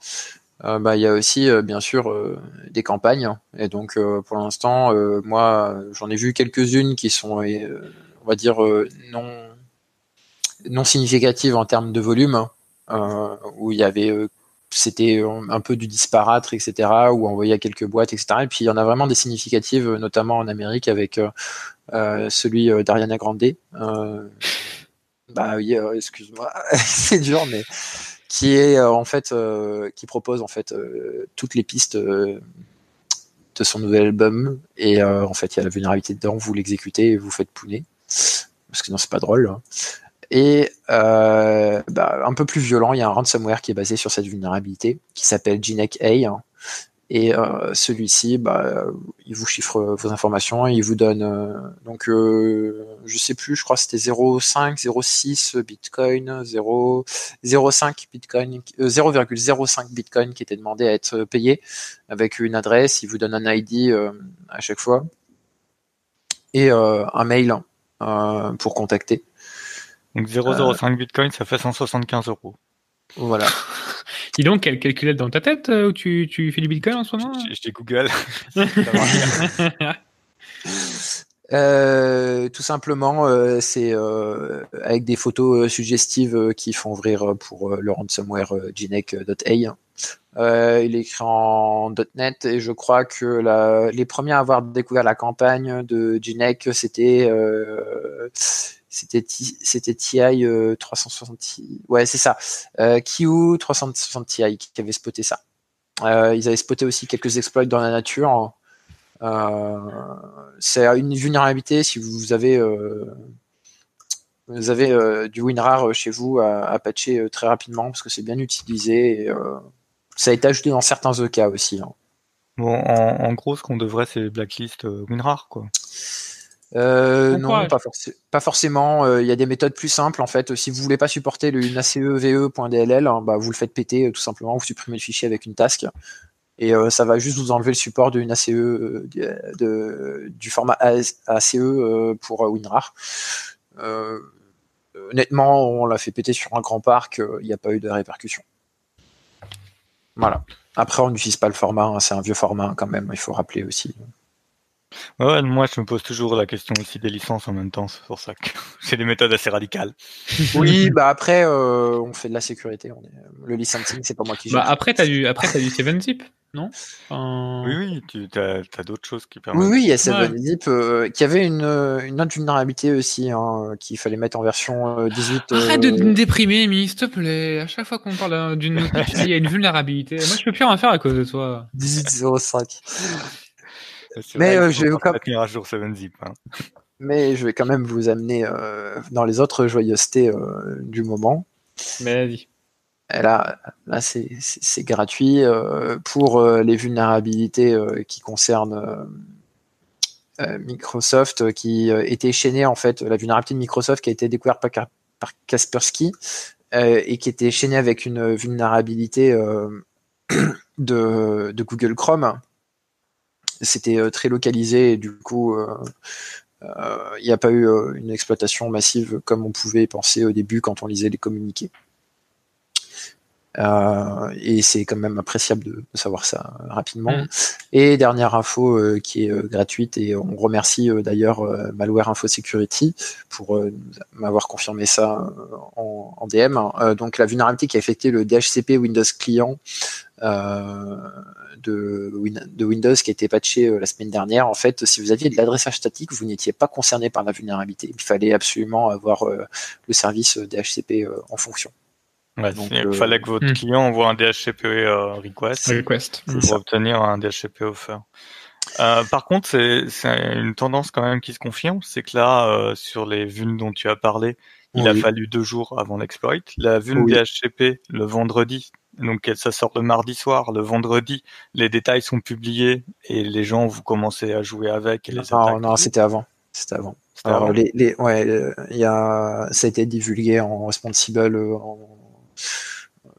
bah il y a aussi bien sûr des campagnes, et donc pour l'instant, moi j'en ai vu quelques-unes qui sont, on va dire non non significative en termes de volume, euh, où il y avait euh, c'était un peu du disparate, etc., où on voyait quelques boîtes, etc. Et puis il y en a vraiment des significatives, notamment en Amérique, avec euh, celui d'Ariana Grande. bah oui, excuse-moi, [laughs] c'est dur, mais qui est en fait, qui propose en fait toutes les pistes de son nouvel album. Et en fait, il y a la vulnérabilité dedans, vous l'exécutez et vous faites pouner. Parce que non, c'est pas drôle. Hein. Et euh, bah, un peu plus violent, il y a un ransomware qui est basé sur cette vulnérabilité, qui s'appelle Gnek A. Et euh, celui-ci, bah, il vous chiffre vos informations et il vous donne euh, donc euh, je sais plus, je crois que c'était 0,5, 0,6 Bitcoin, 0,05 Bitcoin, 0,05 Bitcoin qui était demandé à être payé avec une adresse. Il vous donne un ID à chaque fois et un mail pour contacter. Donc 0,05 euh, Bitcoin, ça fait 175 euros. Voilà. [laughs] Dis donc, quelle calculette dans ta tête euh, où tu, tu fais du Bitcoin en ce moment Je dis Google. [laughs] [laughs] Euh, tout simplement, c'est avec des photos suggestives qui font ouvrir pour le ransomware gnek.a. il est écrit en .NET et je crois que la, les premiers à avoir découvert la campagne de Gnek, c'était c'était c'était TI 360 ouais c'est ça. Euh, Q 360 Ti qui avait spoté ça. Euh, ils avaient spoté aussi quelques exploits dans la nature. Euh, c'est une vulnérabilité si vous avez euh, euh, du WinRAR chez vous à, patcher très rapidement parce que c'est bien utilisé ça a été ajouté dans certains cas aussi hein. bon en, en, gros ce qu'on devrait c'est blacklist WinRAR quoi euh, non, pas, pas forcément. Euh, il y a des méthodes plus simples en fait. Si vous voulez pas supporter le ve.dll, hein, bah, vous le faites péter euh, tout simplement. Vous supprimez le fichier avec une task et ça va juste vous enlever le support d'une ACE de, du format ACE pour WinRAR. honnêtement, on l'a fait péter sur un grand parc. Il n'y a pas eu de répercussions. Voilà. Après, on n'utilise pas le format. Hein, c'est un vieux format quand même. Il faut rappeler aussi. Ouais, moi, je me pose toujours la question aussi des licences en même temps. C'est pour ça que [laughs] c'est des méthodes assez radicales. Oui, [laughs] bah après, euh, on fait de la sécurité. On est... Le licensing, c'est pas moi qui bah, gère. Bah après, t'as du, après, t'as du 7-zip, non? Oui, oui, tu as, as d'autres choses qui permettent. Oui, oui, il y a 7-zip euh, qui avait une, une autre vulnérabilité aussi, hein, qu'il fallait mettre en version 18. Euh, Arrête de me déprimer, Mi, s'il te plaît. À chaque fois qu'on parle d'une, [laughs] il y a une vulnérabilité. Moi, je peux plus rien faire à cause de toi. 18.05. Mais euh, je vais quand... hein. [laughs] Mais je vais quand même vous amener euh, dans les autres joyeusetés euh, du moment. Mais vas-y. Là, là c'est gratuit pour les vulnérabilités qui concernent Microsoft, qui était chaînée en fait, la vulnérabilité de Microsoft qui a été découverte par, par Kaspersky et qui était chaînée avec une vulnérabilité [coughs] de, de Google Chrome c'était euh, très localisé et du coup euh, euh, il n'y a pas eu une exploitation massive comme on pouvait penser au début quand on lisait les communiqués. Euh, et c'est quand même appréciable de, savoir ça rapidement. Mm. Et dernière info qui est gratuite et on remercie d'ailleurs Malware Info Security pour m'avoir confirmé ça en, en DM. donc la vulnérabilité qui a affecté le DHCP Windows Client de, de, Windows qui a été patché euh, la semaine dernière, en fait, si vous aviez de l'adressage statique, vous n'étiez pas concerné par la vulnérabilité. Il fallait absolument avoir euh, le service DHCP euh, en fonction. il fallait que votre hmm. client envoie un DHCP request, request, pour obtenir un DHCP offer. par contre, c'est une tendance quand même qui se confirme, c'est que là, sur les vues dont tu as parlé, il a fallu deux jours avant l'exploit. La vulne DHCP le vendredi, donc ça sort le mardi soir. Le vendredi, les détails sont publiés et les gens vous commencez à jouer avec. Et les non, non, c'était avant. C'était avant. Alors, les, les, ouais, euh, il y a, ça a été divulgué en responsible euh, en,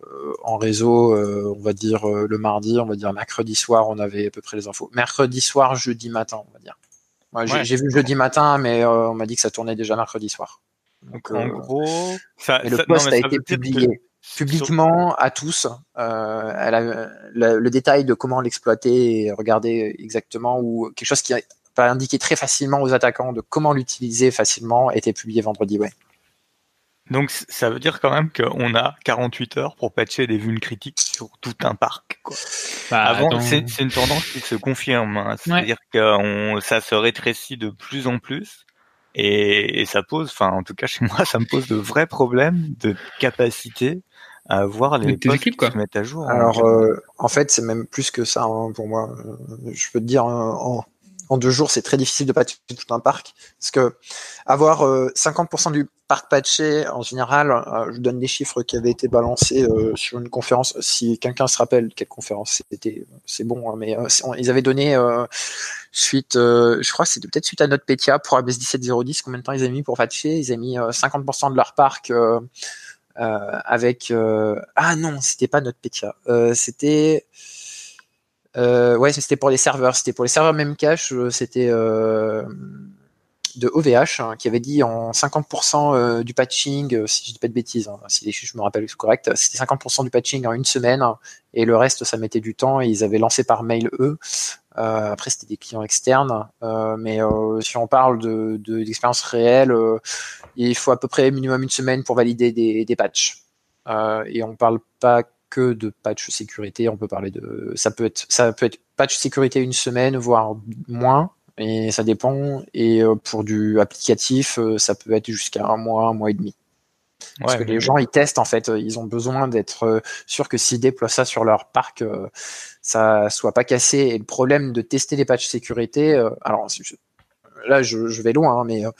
euh, en réseau, on va dire le mardi, on va dire mercredi soir, on avait à peu près les infos. Mercredi soir, jeudi matin, on va dire. J'ai vu jeudi matin, mais on m'a dit que ça tournait déjà mercredi soir. Donc, en gros, ça, le poste a été publié publiquement à tous. Euh, elle a, le, détail de comment l'exploiter et regarder exactement ou quelque chose qui va indiquer très facilement aux attaquants de comment l'utiliser facilement était publié vendredi. Ouais. Donc ça veut dire quand même qu'on a 48 heures pour patcher des vulnes critiques sur tout un parc. Quoi. Bah, Avant, c'est une tendance qui se confirme. Hein. C'est-à-dire que ça se rétrécit de plus en plus. Et, et, ça pose, enfin en tout cas chez moi, [laughs] ça me pose de vrais problèmes de capacité à voir les postes équipes, qui se mettent à jour. Alors euh, en fait c'est même plus que ça hein, pour moi. Euh, je peux te dire en, en deux jours, c'est très difficile de patcher tout un parc. Parce que avoir 50% euh, du parc patché, en général, euh, je donne des chiffres qui avaient été balancés euh, sur une conférence. Si quelqu'un se rappelle quelle conférence c'était, c'est bon, hein, mais ils avaient donné suite, je crois que c'était peut-être suite à notre PTA pour ABS 17010, combien de temps ils avaient mis pour patcher Ils avaient mis 50% de leur parc avec... ah non, c'était pas notre c'était... Euh, ouais, c'était pour les serveurs. C'était pour les serveurs Memcache. Euh, c'était euh, de OVH hein, qui avait dit en 50% euh, du patching, euh, si je dis pas de bêtises, hein, si les chiffres je me rappelle correct, c'était 50% du patching en une semaine et le reste ça mettait du temps et ils avaient lancé par mail eux. Euh, après c'était des clients externes, mais si on parle de d'expérience réelle, il faut à peu près minimum une semaine pour valider des, des patchs. et on parle pas que de patch sécurité. On peut parler de, ça peut être, ça peut être patch sécurité une semaine, voire moins, et ça dépend. Et euh, pour du applicatif, euh, ça peut être jusqu'à un mois, un mois et demi. Parce que les gens, ils testent en fait, ils ont besoin d'être euh, sûrs que s'ils déploient ça sur leur parc, ça soit pas cassé. Et le problème de tester les patchs sécurité, alors là je, vais loin, hein, mais euh,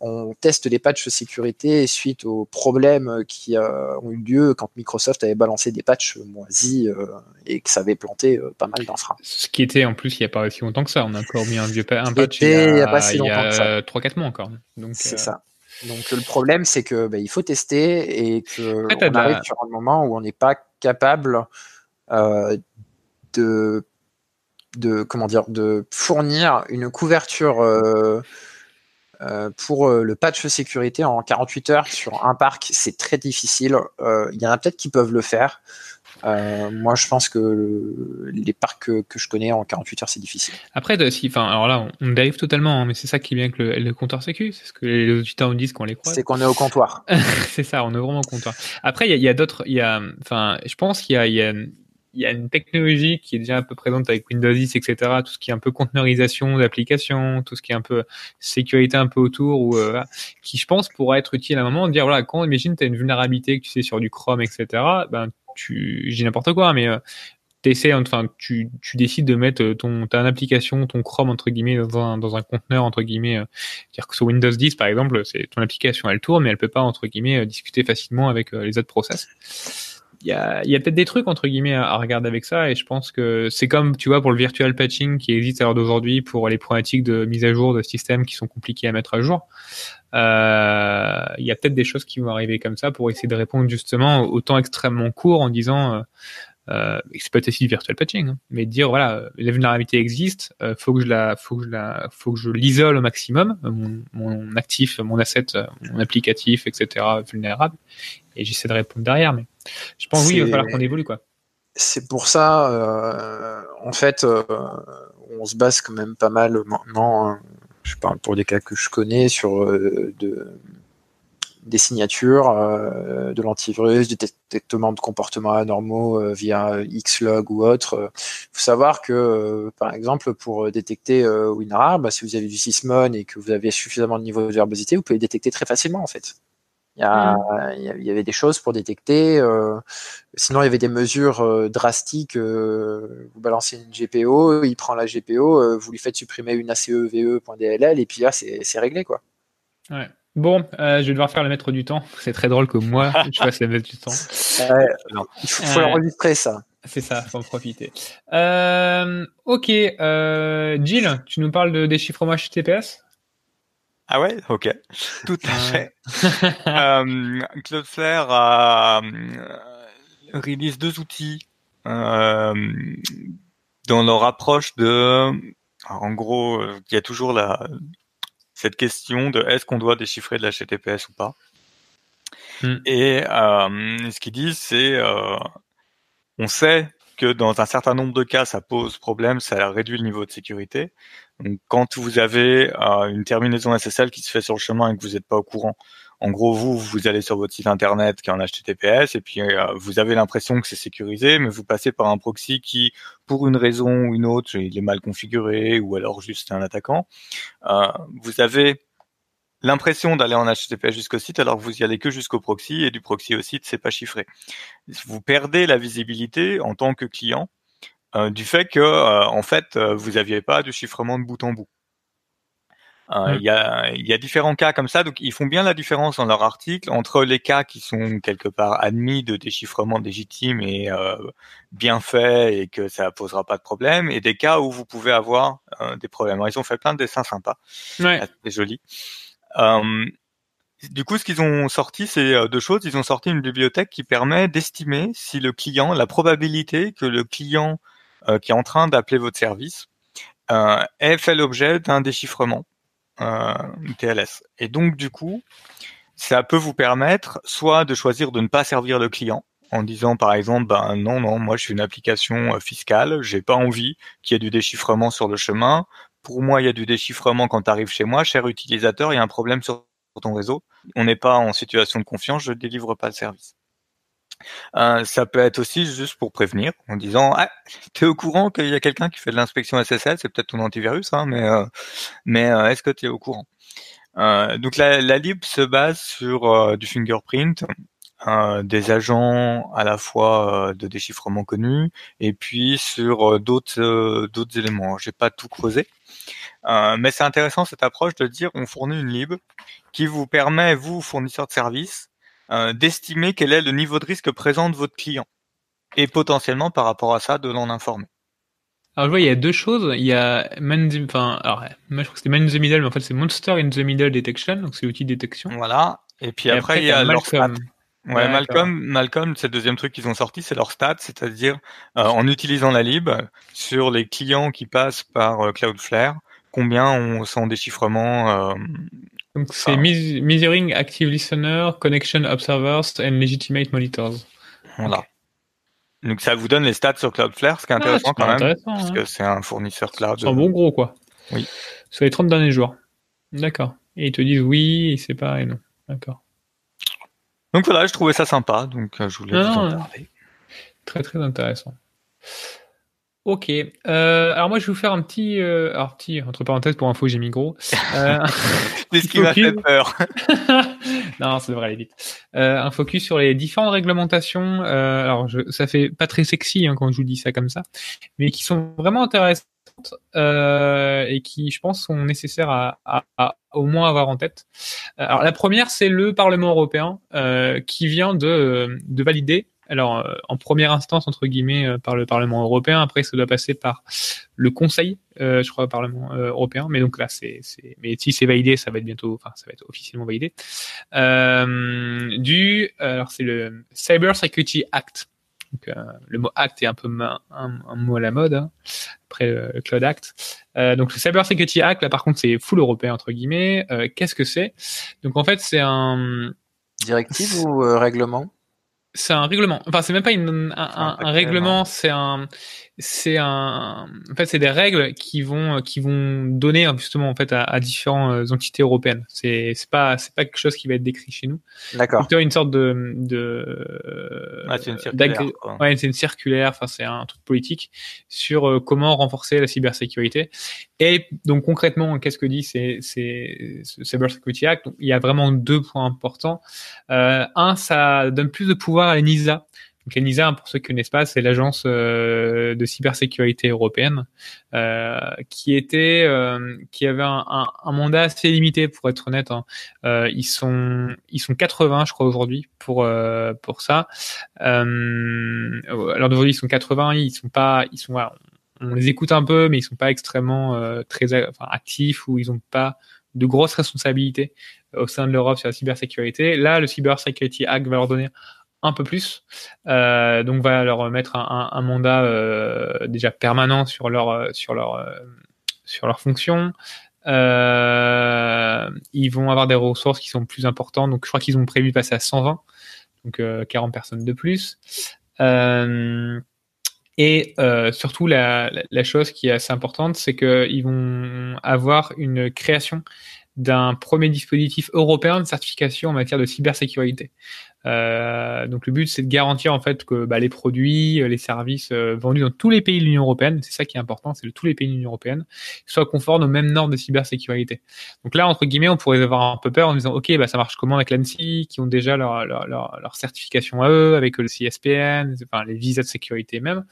on teste les patchs sécurité suite aux problèmes qui euh, ont eu lieu quand Microsoft avait balancé des patchs moisis euh, et que ça avait planté pas mal d'infra. Ce qui était en plus il n'y a pas si longtemps que ça, on a encore mis un vieux un patch il y a, pas si longtemps que ça. 3-4 mois encore. C'est ça. Donc le problème c'est que bah, il faut tester et que on arrive sur un moment où on n'est pas capable de de comment dire de fournir une couverture euh, euh, pour euh, le patch sécurité en 48 heures sur un parc, c'est très difficile. Il y en a peut-être qui peuvent le faire. moi, je pense que les parcs que, je connais en 48 heures, c'est difficile. Après, si, enfin, alors là, on, dérive totalement, hein, mais c'est ça qui est bien avec le, compteur sécu, c'est ce que les auditeurs nous disent quand on les croit. C'est qu'on est au comptoir. [laughs] c'est ça, on est vraiment au comptoir. Après, il y a, d'autres, il y a, enfin, je pense qu'il y a, y a il y a une technologie qui est déjà un peu présente avec Windows 10, etc. Tout ce qui est un peu conteneurisation d'applications, tout ce qui est un peu sécurité un peu autour, ou euh, qui je pense pourra être utile à un moment de dire voilà quand imagine tu as une vulnérabilité que tu sais sur du Chrome, etc. Ben tu, je dis n'importe quoi, mais euh, essaies, enfin tu, tu décides de mettre ton ta application, ton Chrome entre guillemets dans un, dans un conteneur entre guillemets, euh, dire que sur Windows 10 par exemple, c'est ton application elle tourne, mais elle peut pas entre guillemets euh, discuter facilement avec les autres process il y a, peut-être des trucs entre guillemets à, regarder avec ça et je pense que c'est comme tu vois pour le virtual patching qui existe à l'heure d'aujourd'hui pour les problématiques de mise à jour de systèmes qui sont compliqués à mettre à jour. Euh, il y a peut-être des choses qui vont arriver comme ça pour essayer de répondre justement au temps extrêmement court en disant euh, euh, c'est peut-être aussi du virtual patching, hein, mais dire voilà, la vulnérabilité existe, euh, faut que je la, faut que je la, faut que je l'isole au maximum, mon, actif, mon asset, mon applicatif, etc. vulnérable, et j'essaie de répondre derrière. Mais je pense oui, il va falloir qu'on évolue quoi. C'est pour ça, euh, en fait, euh, on se base quand même pas mal maintenant. Hein, je parle pour des cas que je connais sur euh, de, des signatures, euh, de l'antivirus, du détectement de comportements anormaux euh, via Xlog ou autre. Il faut savoir que, par exemple, pour détecter WinRAR, bah, si vous avez du Sysmon et que vous avez suffisamment de niveau de verbosité, vous pouvez le détecter très facilement en fait Il y, a, il y avait des choses pour détecter. sinon, il y avait des mesures drastiques. vous balancez une GPO, il prend la GPO, vous lui faites supprimer une ACE-VE.dll et puis là, c'est réglé. quoi. Ouais. Bon, euh, je vais devoir faire le maître du temps. C'est très drôle que moi, [laughs] je fasse le maître du temps. il faut, l'enregistrer, ça. C'est ça, faut en profiter. Euh, ok, euh, Jill, tu nous parles de déchiffrement HTTPS Ah ouais, ok, tout à fait. [laughs] Cloudflare a release deux outils dans leur approche de... en gros, il y a toujours la cette question de est-ce qu'on doit déchiffrer de l'HTTPS ou pas? Hmm. Et euh, ce qu'ils disent, c'est euh, on sait que dans un certain nombre de cas, ça pose problème, ça réduit le niveau de sécurité. Donc, quand vous avez euh, une terminaison SSL qui se fait sur le chemin et que vous n'êtes pas au courant, en gros, vous, vous allez sur votre site internet qui est en HTTPS et puis euh, vous avez l'impression que c'est sécurisé, mais vous passez par un proxy qui, pour une raison ou une autre, il est mal configuré ou alors juste un attaquant. Euh, vous avez l'impression d'aller en HTTPS jusqu'au site alors que vous y allez que jusqu'au proxy et du proxy au site, c'est pas chiffré. Vous perdez la visibilité en tant que client euh, du fait que, en fait, vous n'aviez pas de chiffrement de bout en bout. Euh, il y, a, y, a, différents cas comme ça, donc ils font bien la différence dans leur article entre les cas qui sont quelque part admis de déchiffrement légitime et euh, bien fait et que ça posera pas de problème, et des cas où vous pouvez avoir euh, des problèmes. Alors, ils ont fait plein de dessins sympas, ouais. c'est joli. Euh, du coup, ce qu'ils ont sorti, c'est euh, deux choses. Ils ont sorti une bibliothèque qui permet d'estimer si le client, la probabilité que le client qui est en train d'appeler votre service ait fait l'objet d'un déchiffrement euh, TLS. Et donc du coup, ça peut vous permettre soit de choisir de ne pas servir le client en disant par exemple ben non non moi je suis une application euh, fiscale j'ai pas envie qu'il y ait du déchiffrement sur le chemin pour moi il y a du déchiffrement quand tu arrives chez moi cher utilisateur il y a un problème sur ton réseau. On n'est pas en situation de confiance je ne délivre pas le service. Euh, ça peut être aussi juste pour prévenir, en disant ah, tu es au courant qu'il y a quelqu'un qui fait de l'inspection SSL, c'est peut-être ton antivirus, hein, mais euh, euh, est-ce que tu es au courant? Donc la, la lib se base sur du fingerprint, des agents à la fois de déchiffrement connus et puis sur d'autres d'autres éléments. J'ai pas tout creusé, mais c'est intéressant cette approche de dire on fournit une lib qui vous permet vous fournisseur de services euh, d'estimer quel est le niveau de risque présent de votre client et potentiellement par rapport à ça de l'en informer. Alors je vois, il y a deux choses. Il y a Man enfin, alors, moi je crois que c'était Man in the Middle, mais en fait c'est Monster in the Middle Detection, donc c'est l'outil de détection. Voilà. Et puis après, il y a Malcolm. Ouais, Malcolm, Malcolm, c'est le deuxième truc qu'ils ont sorti, c'est leur stat, c'est-à-dire euh, en utilisant la lib sur les clients qui passent par euh, Cloudflare, combien on sont déchiffrement donc c'est Measuring Active Listener, Connection Observers and Legitimate Monitors. Voilà. Donc ça vous donne les stats sur Cloudflare, ce qui est ah, intéressant quand même, parce hein. que c'est un fournisseur cloud. C'est un bon gros quoi. Oui. Sur les 30 derniers jours. D'accord. Et ils te disent oui, et c'est pas et non. D'accord. Donc voilà, je trouvais ça sympa, donc euh, je voulais vous en parler. Très très intéressant. Ok. Euh, alors moi, je vais vous faire un petit, euh, alors petit entre parenthèses pour info, j'ai mis gros. Euh, [laughs] [laughs] C'est ce qui m'a fait peur. [laughs] non, ça devrait aller vite. Euh, un focus sur les différentes réglementations. Euh, alors, je, ça fait pas très sexy hein, quand je vous dis ça comme ça, mais qui sont vraiment intéressantes euh, et qui, je pense, sont nécessaires à, à, à, au moins avoir en tête. Alors, la première, c'est le Parlement européen qui vient de, de valider alors euh, en première instance entre guillemets euh, par le Parlement européen. Après, ça doit passer par le Conseil, euh, je crois, Parlement européen. Mais donc là, c'est, mais si c'est validé, ça va être bientôt, enfin, ça va être officiellement validé. du, alors c'est le Cyber Security Act. Donc, le mot Act est un peu un, mot à la mode hein, après le Cloud Act. donc le Cyber Security Act, là par contre, c'est full européen entre guillemets. Qu'est-ce que c'est? Donc en fait, c'est un directive ou règlement? C'est un règlement. Enfin, c'est même pas une, un, un, règlement, c'est un, c'est un, en fait, c'est des règles qui vont, qui vont donner justement en fait à, à différentes entités européennes. C'est, c'est pas, c'est pas quelque chose qui va être décrit chez nous. D'accord. C'est une sorte de, de, ah, c'est une circulaire. Ouais, c'est une circulaire. Enfin, c'est un truc politique sur euh, comment renforcer la cybersécurité. Et donc concrètement, qu'est-ce que dit c'est, c'est, ce Cyber Security Act? Donc, Il y a vraiment deux points importants. Euh, un, ça donne plus de pouvoir à l'ENISA donc l'ENISA, pour ceux qui ne connaissent pas, c'est l'agence euh, de cybersécurité européenne euh, qui était, euh, qui avait un, un, mandat assez limité pour être honnête. Hein. ils sont, ils sont 80, je crois aujourd'hui pour pour ça. alors d'aujourd'hui, ils sont 80, ils sont pas, ils sont, on les écoute un peu, mais ils sont pas extrêmement très enfin, actifs ou ils ont pas de grosses responsabilités au sein de l'Europe sur la cybersécurité. Là, le Cyber Security Act va leur donner un peu plus. Euh, donc va leur mettre un, mandat euh, déjà permanent sur leur euh, sur leur sur leur fonction. Ils vont avoir des ressources qui sont plus importantes. Donc je crois qu'ils ont prévu de passer à 120, donc 40 personnes de plus. et surtout la, la, chose qui est assez importante, c'est qu'ils vont avoir une création d'un premier dispositif européen de certification en matière de cybersécurité. Euh, donc le but c'est de garantir en fait que bah, les produits, euh, les services euh, vendus dans tous les pays de l'Union européenne, c'est ça qui est important, c'est que tous les pays de l'Union européenne soient conformes aux mêmes normes de cybersécurité. Donc là entre guillemets on pourrait avoir un peu peur en disant ok bah ça marche comment avec l'ANSI qui ont déjà leur, leur, leur, leur, certification à eux avec le CSPN, enfin les visas de sécurité même.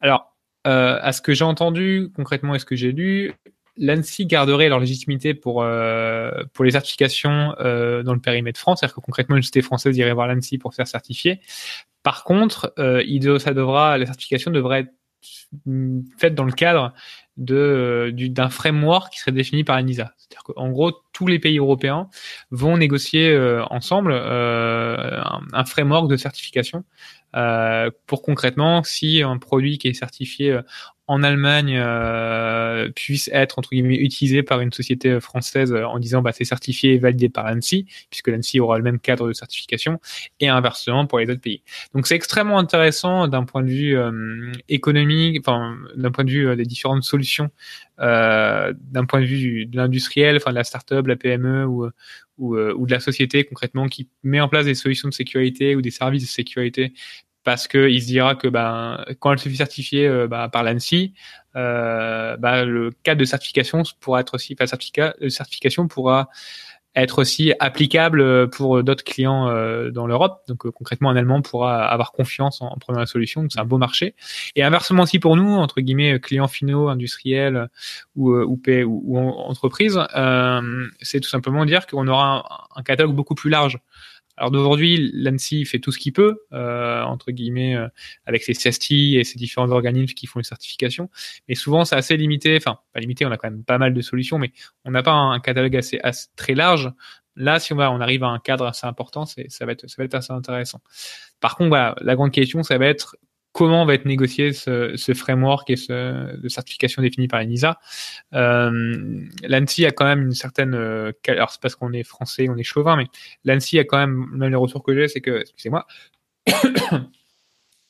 Alors euh, à ce que j'ai entendu concrètement et ce que j'ai lu, l'ANSI garderait leur légitimité pour euh, pour les certifications euh, dans le périmètre France, c'est-à-dire que concrètement une société française irait voir l'ANSI pour faire certifier. Par contre, euh, ça devra la certification devrait être faite dans le cadre de d'un framework qui serait défini par l'ANISA. C'est-à-dire qu'en gros, tous les pays européens vont négocier ensemble un, un, framework de certification euh, pour concrètement, si un produit qui est certifié euh, en Allemagne euh, puisse être entre guillemets utilisé par une société française en disant bah c'est certifié et validé par l'ANSI puisque l'ANSI aura le même cadre de certification et inversement pour les autres pays. Donc c'est extrêmement intéressant d'un point de vue économique, enfin d'un point de vue des différentes solutions, d'un point de vue de l'industriel, enfin de la start-up, la PME ou, ou de la société concrètement qui met en place des solutions de sécurité ou des services de sécurité parce que il se dira que ben quand elle se fait certifier euh, bah, par l'ANSI, euh, bah, le cadre de certification pourra être aussi, enfin, de certification pourra être aussi applicable pour d'autres clients euh, dans l'Europe. Donc concrètement, un Allemand pourra avoir confiance en, prenant la solution. Donc c'est un beau marché. Et inversement aussi pour nous, entre guillemets, clients finaux, industriels ou ou, ou, ou entreprises, c'est tout simplement dire qu'on aura un catalogue beaucoup plus large. Alors d'aujourd'hui, l'ANSI fait tout ce qu'il peut, euh, entre guillemets, euh, avec ses CST et ses différents organismes qui font les certifications. Mais souvent, c'est assez limité. Enfin, pas limité, on a quand même pas mal de solutions, mais on n'a pas un, catalogue assez, assez, très large. Là, si on, va, on arrive à un cadre assez important, ça va être, ça va être assez intéressant. Par contre, voilà, la grande question, ça va être comment va être négocié ce, ce framework et ce de certification défini par l'ENISA. Euh, L'ANSI a quand même une certaine, euh, alors c'est parce qu'on est français, on est chauvin, mais l'ANSI a quand même, même les retours que j'ai, c'est que, excusez-moi, [coughs]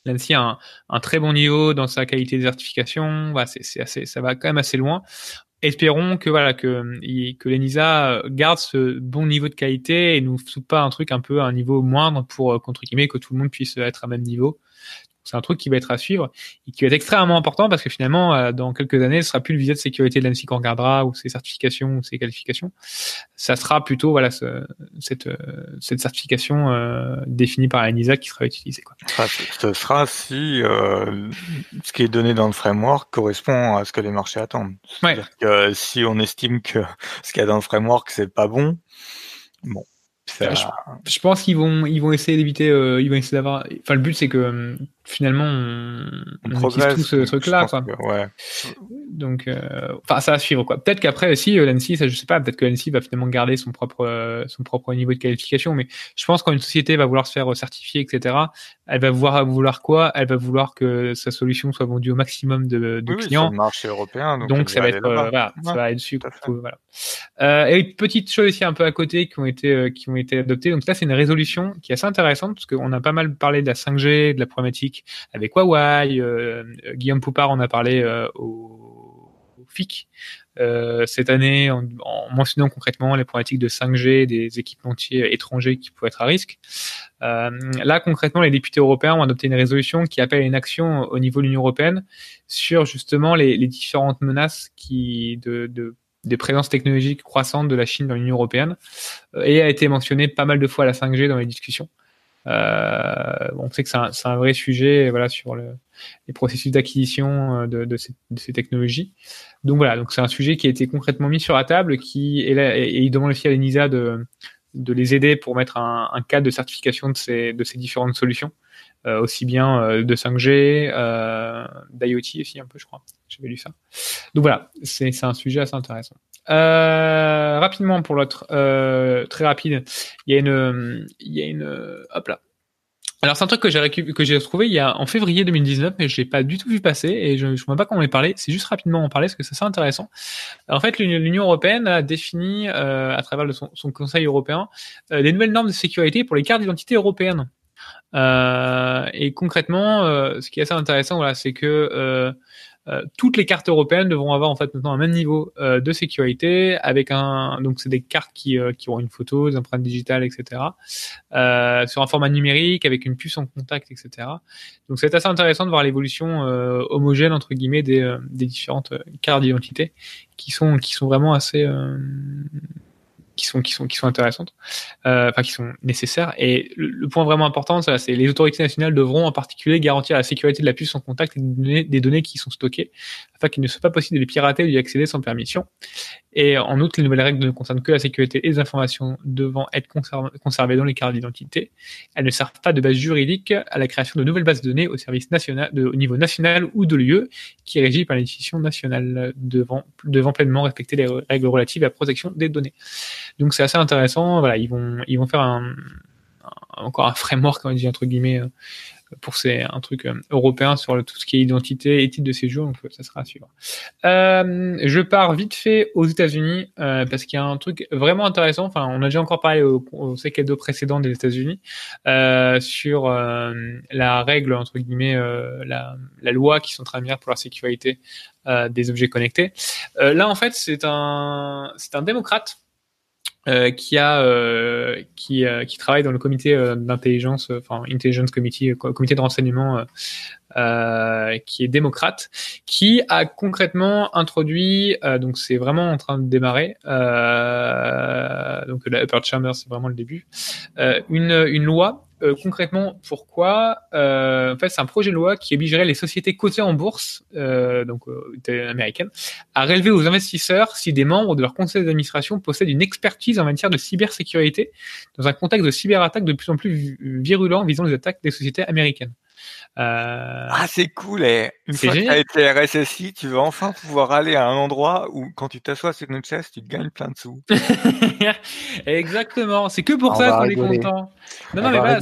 l'ANSI a un, très bon niveau dans sa qualité de certification, voilà, c'est assez, ça va quand même assez loin. Espérons que voilà que que l'ENISA garde ce bon niveau de qualité et nous fout pas un truc un peu à un niveau moindre pour euh, contre guillemets que tout le monde puisse être à même niveau c'est un truc qui va être à suivre et qui va être extrêmement important parce que finalement, euh, dans quelques années, ce sera plus le visa de sécurité de l'ANSI qu'on regardera ou ses certifications ou ses qualifications. Ça sera plutôt voilà ce, cette, euh, cette certification euh, définie par l'ANISA qui sera utilisée. Quoi. Ce sera si euh, ce qui est donné dans le framework correspond à ce que les marchés attendent. Ouais. Que si on estime que ce qu'il y a dans le framework c'est pas bon, bon, je, je, pense qu'ils vont ils vont essayer d'éviter euh, ils vont essayer d'avoir enfin le but c'est que finalement on, on, on tout ce truc là quoi. Que, ouais. donc euh, enfin ça va suivre quoi peut-être qu'après aussi euh, l'ANSI ça je sais pas peut-être que l'ANSI va finalement garder son propre euh, son propre niveau de qualification mais je pense quand une société va vouloir se faire certifier etc elle va vouloir vouloir quoi? Elle va vouloir que sa solution soit vendue au maximum de, de oui, clients sur le marché européen donc, donc ça va être voilà, ouais, ça va être dessus voilà. et une petite chose aussi un peu à côté qui ont été qui ont été adoptés. Donc ça, c'est une résolution qui est assez intéressante parce qu'on a pas mal parlé de la 5G, de la problématique avec Huawei. Euh, Guillaume Poupard en a parlé euh, au, FIC euh, cette année en, en, mentionnant concrètement les problématiques de 5G, des équipementiers étrangers qui pourraient être à risque. Euh, là, concrètement, les députés européens ont adopté une résolution qui appelle à une action au niveau de l'Union européenne sur justement les, différentes menaces qui de, de des présences technologiques croissantes de la Chine dans l'Union européenne euh, et a été mentionné pas mal de fois la 5G dans les discussions. Euh, on sait que c'est un, un, vrai sujet voilà, sur le, les processus d'acquisition euh, de, de, ces, de, ces, technologies. Donc voilà, donc c'est un sujet qui a été concrètement mis sur la table qui, et, là, et il demande aussi à l'ENISA de, de les aider pour mettre un, un cadre de certification de ces, de ces différentes solutions, euh, aussi bien euh, de 5G, euh, d'IoT aussi un peu, je crois. J'avais lu ça. Donc voilà, c'est un sujet assez intéressant. Euh, rapidement pour l'autre, euh, très rapide, il y a une, il y a une, hop là. Alors c'est un truc que j'ai que j'ai trouvé il y a en février 2019, mais je l'ai pas du tout vu passer et je ne sais pas comment est parlé. C'est juste rapidement en parler parce que c'est intéressant. En fait, l'Union européenne a défini euh, à travers son, son, Conseil européen euh, des nouvelles normes de sécurité pour les cartes d'identité européennes. Euh, et concrètement, euh, ce qui est assez intéressant, voilà, c'est que euh, euh, toutes les cartes européennes devront avoir en fait maintenant un même niveau euh, de sécurité avec un donc c'est des cartes qui, euh, qui auront une photo, des empreintes digitales, etc. Euh, sur un format numérique avec une puce en contact, etc. Donc c'est assez intéressant de voir l'évolution homogène entre guillemets des, des différentes cartes d'identité qui sont qui sont vraiment assez qui sont intéressantes, euh, enfin qui sont nécessaires. Et le, point vraiment important, c'est les autorités nationales devront en particulier garantir la sécurité de la puce en contact et des données, qui sont stockées, afin qu'il ne soit pas possible de les pirater ou d'y accéder sans permission. Et en outre, les nouvelles règles ne concernent que la sécurité et les informations devant être conservées dans les cartes d'identité. Elles ne servent pas de base juridique à la création de nouvelles bases de données au service national, au niveau national ou de l'UE, qui est régie par l'institution nationale devant, devant pleinement respecter les règles relatives à la protection des données. Donc c'est assez intéressant. Voilà, ils vont, ils vont faire encore un framework, on dit entre guillemets, pour c'est un truc euh, européen sur tout ce qui est identité et titre de séjour, donc ça sera à suivre. Euh, je pars vite fait aux États-Unis euh, parce qu'il y a un truc vraiment intéressant. Enfin, on a déjà encore parlé au, au CK2 précédent des États-Unis euh, sur euh, la règle entre guillemets, euh, la, la, loi qui sont très bien pour la sécurité des objets connectés. là, en fait, c'est un c'est un démocrate euh, qui a euh, qui, euh, qui travaille dans le comité euh, d'intelligence, enfin intelligence committee, comité de renseignement, qui est démocrate, qui a concrètement introduit, donc c'est vraiment en train de démarrer, donc la upper chamber c'est vraiment le début, une une loi euh, concrètement, pourquoi euh, En fait, c'est un projet de loi qui obligerait les sociétés cotées en bourse, euh, donc euh, américaines, à relever aux investisseurs si des membres de leur conseil d'administration possèdent une expertise en matière de cybersécurité dans un contexte de cyberattaques de plus en plus virulent visant les attaques des sociétés américaines. Euh... Ah, c'est cool. Et une fois génial. que tu as été RSSI, tu vas enfin pouvoir aller à un endroit où, quand tu t'assois sur une chaise, tu gagnes plein de sous. [laughs] Exactement. C'est que pour On ça qu'on est content. Non, non, mais voilà,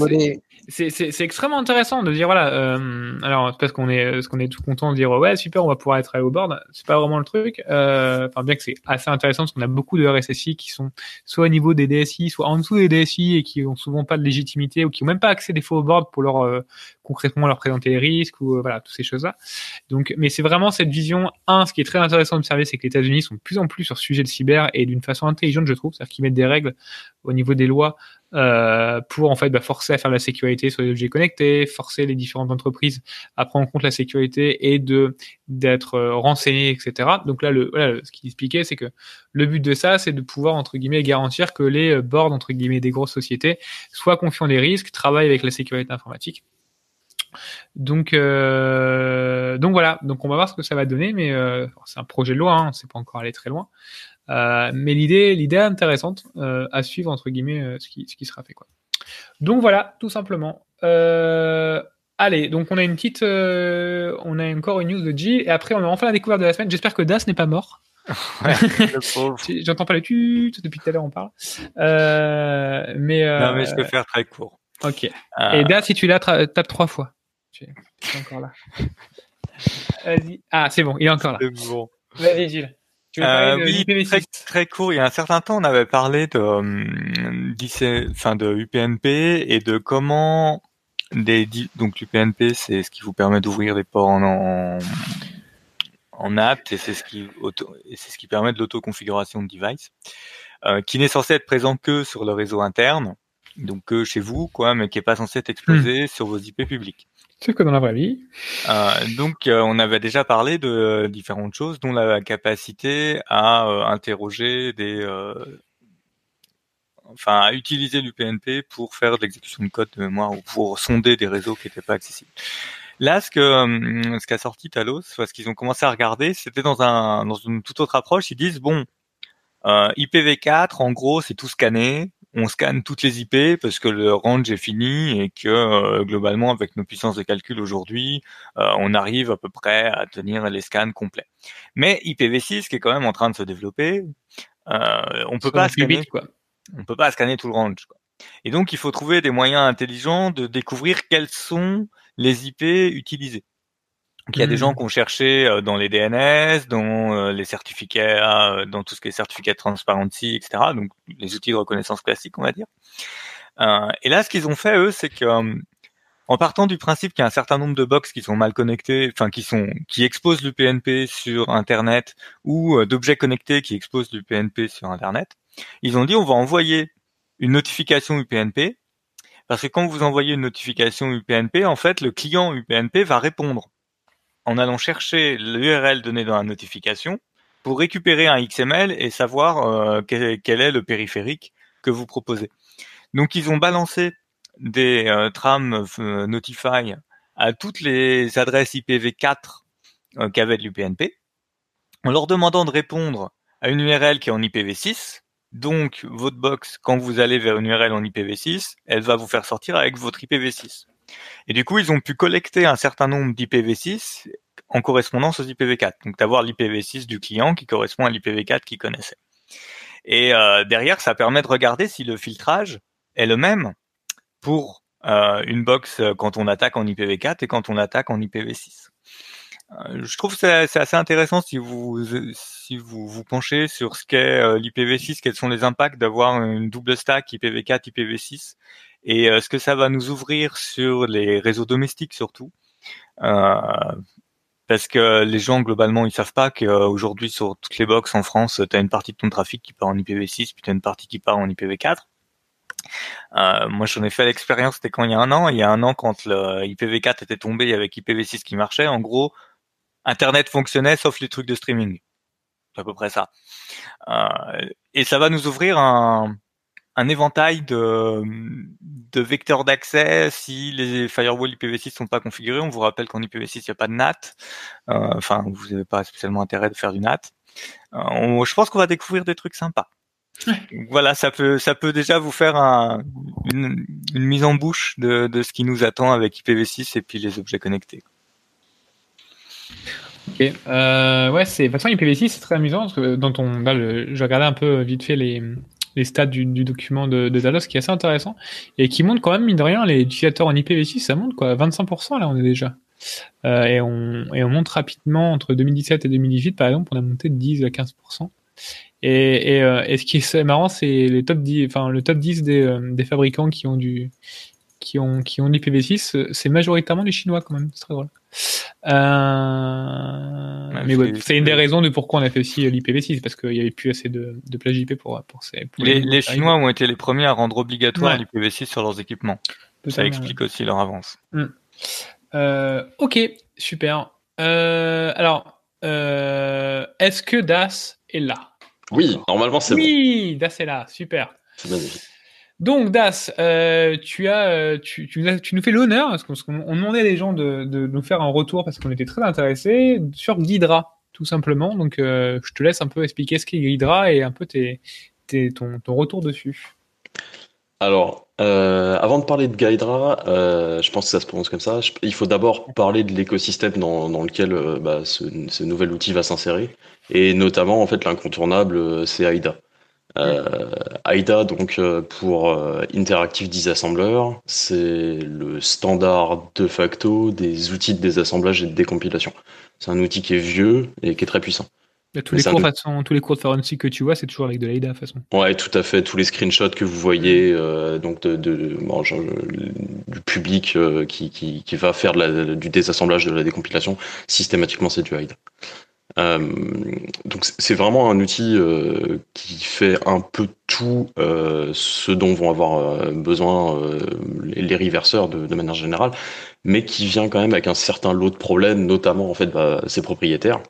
c'est extrêmement intéressant de dire voilà euh, alors parce qu'on est parce qu'on est tout content de dire ouais super on va pouvoir être au board c'est pas vraiment le truc euh, enfin bien que c'est assez intéressant parce qu'on a beaucoup de RSSI qui sont soit au niveau des DSI soit en dessous des DSI et qui ont souvent pas de légitimité ou qui ont même pas accès des fois au board pour leur euh, concrètement leur présenter les risques ou euh, voilà toutes ces choses là donc mais c'est vraiment cette vision un ce qui est très intéressant d'observer c'est que les États-Unis sont de plus en plus sur ce sujet de cyber et d'une façon intelligente je trouve c'est-à-dire qu'ils mettent des règles au niveau des lois euh, pour en fait bah, forcer à faire la sécurité sur les objets connectés, forcer les différentes entreprises à prendre en compte la sécurité et de d'être euh, renseignées, etc. Donc là, le, voilà, ce qu'il expliquait, c'est que le but de ça, c'est de pouvoir entre guillemets garantir que les euh, boards entre guillemets des grosses sociétés soient confiants des risques, travaillent avec la sécurité informatique. Donc, euh, donc voilà. Donc on va voir ce que ça va donner, mais euh, c'est un projet de loi, hein, c'est pas encore allé très loin. Euh, mais l'idée, l'idée intéressante euh, à suivre entre guillemets ce qui, ce qui sera fait quoi. Donc voilà, tout simplement. allez, donc on a une petite, on a encore une news de G et après on a enfin la découverte de la semaine. J'espère que Das n'est pas mort. [laughs] Ouais, [laughs] J'entends pas le tu depuis tout à l'heure on parle. mais non mais je peux faire très court. Ok. Et Das, si tu l'as, tape trois fois. Tu es encore là. [laughs] Vas-y. Ah, c'est bon, il est encore là. C'est bon. Vas-y, Gilles. euh, oui, très, très, court. Il y a un certain temps, on avait parlé de, euh, enfin, de UPnP et de comment des, donc l'UPnP, c'est ce qui vous permet d'ouvrir des ports en, en, app et c'est ce qui c'est ce qui permet de l'autoconfiguration de device, euh, qui n'est censé être présent que sur le réseau interne, donc que chez vous, quoi, mais qui est pas censé être exposé hmm. sur vos IP publics. Que dans la vraie vie. Euh, donc, euh, on avait déjà parlé de différentes choses, dont la capacité à euh, interroger des, enfin, à utiliser l'UPnP pour faire de l'exécution de code de mémoire ou pour sonder des réseaux qui n'étaient pas accessibles. Là, ce qu'a sorti Talos, ce qu'ils ont commencé à regarder, c'était dans une toute autre approche. Ils disent bon, IPv4, en gros, c'est tout scanné on scanne toutes les IP parce que le range est fini et que euh, globalement avec nos puissances de calcul aujourd'hui, euh, on arrive à peu près à tenir les scans complets. Mais IPv6 qui est quand même en train de se développer, euh, on peut pas scanner quoi. On peut pas scanner tout le range. Quoi. Et donc il faut trouver des moyens intelligents de découvrir quels sont les IP utilisés il y a des gens mmh. qui ont cherché euh, dans les DNS, dans euh, les certificats, euh, dans tout ce qui est certificat de transparency, etc. Donc les outils de reconnaissance classiques, on va dire. et là, ce qu'ils ont fait eux, c'est que en partant du principe qu'il y a un certain nombre de box qui sont mal connectés, enfin qui sont qui exposent l'UPnP sur Internet ou d'objets connectés qui exposent l'UPnP sur Internet, ils ont dit on va envoyer une notification UPnP parce que quand vous envoyez une notification UPnP, en fait, le client UPnP va répondre en allant chercher l'URL donnée dans la notification pour récupérer un XML et savoir euh, quel, est le périphérique que vous proposez. Donc ils ont balancé des euh, trams euh, Notify à toutes les adresses IPv4 qu'avait l'UPnP en leur demandant de répondre à une URL qui est en IPv6. Donc votre box, quand vous allez vers une URL en IPv6, elle va vous faire sortir avec votre IPv6. Et du coup, ils ont pu collecter un certain nombre d'IPv6 en correspondance aux IPv4. Donc d'avoir l'IPv6 du client qui correspond à l'IPv4 qu'il connaissait. Et euh, derrière, ça permet de regarder si le filtrage est le même pour euh, une box euh, quand on attaque en IPv4 et quand on attaque en IPv6. je trouve que c'est assez intéressant si vous si vous vous penchez sur ce qu'est l'IPv6, quels sont les impacts d'avoir une double stack IPv4 IPv6 et ce que ça va nous ouvrir sur les réseaux domestiques surtout. Euh, parce que les gens globalement ils savent pas qu'aujourd'hui sur toutes les box en France, tu as une partie de ton trafic qui part en IPv6 puis tu as une partie qui part en IPv4. Euh, moi j'en ai fait l'expérience, c'était quand il y a un an. Il y a un an quand le IPv4 était tombé avec IPv6 qui marchait, en gros, Internet fonctionnait sauf les trucs de streaming. C'est à peu près ça. Euh, et ça va nous ouvrir un, un éventail de, de vecteurs d'accès si les firewalls IPv6 sont pas configurés. On vous rappelle qu'en IPv6 il n'y a pas de NAT. Euh, enfin, vous n'avez pas spécialement intérêt de faire du NAT. Euh, je pense qu'on va découvrir des trucs sympas. Voilà, ça peut ça peut déjà vous faire un, une, une, mise en bouche de, de ce qui nous attend avec IPv6 et puis les objets connectés. Ok, euh, ouais, c'est de toute façon IPv6 c'est très amusant parce que dans ton là, le, je regardais un peu vite fait les les stats du, document de, de Dallas qui est assez intéressant et qui montre quand même, mine de rien, les utilisateurs en IPv6, ça monte quoi, 25% là on est déjà. Euh, et, on, monte rapidement entre 2017 et 2018 par exemple, on a monté de 10 à 15%. Et, et, euh, et ce qui est marrant, c'est les top 10, enfin le top 10 des, euh, des fabricants qui ont du qui ont qui ont l'IPv6, c'est majoritairement les Chinois quand même, c'est très drôle. Euh, mais c'est une des raisons de pourquoi on a fait aussi l'IPv6 parce qu'il n'y avait plus assez de, de plage IP pour, pour ces. les, Chinois ont été les premiers à rendre obligatoire l'IPv6 sur leurs équipements. Ça explique aussi leur avance. Euh, ok, super. Euh, alors, est-ce que Das est là? Oui, normalement c'est oui, Das est là, super. C'est magnifique. Donc Das, euh, euh, tu, nous fais l'honneur parce qu'on demandait les gens de, nous faire un retour parce qu'on était très intéressés sur Ghidra tout simplement. Donc euh, je te laisse un peu expliquer ce qu'est Ghidra et un peu ton, retour dessus. Alors, avant de parler de Ghidra, je pense que ça se prononce comme ça. il faut d'abord parler de l'écosystème dans, dans, lequel bah, ce, ce, nouvel outil va s'insérer et notamment en fait l'incontournable, c'est AIDA. Euh, AIDA, donc euh, pour euh, Interactive Disassembler, c'est le standard de facto des outils de désassemblage et de décompilation. C'est un outil qui est vieux et qui est très puissant. tous, les cours, façon, tous les cours de forensic que tu vois, c'est toujours avec de l'AIDA, de façon. Ouais, tout à fait. Tous les screenshots que vous voyez, euh, donc de, de bon, genre, du public euh, qui, qui, qui, va faire de la, du désassemblage de la décompilation, systématiquement, c'est du AIDA. Euh, donc c'est vraiment un outil euh, qui fait un peu tout euh, ce dont vont avoir besoin les reverseurs de, de, manière générale, mais qui vient quand même avec un certain lot de problèmes, notamment en fait bah, ses propriétaires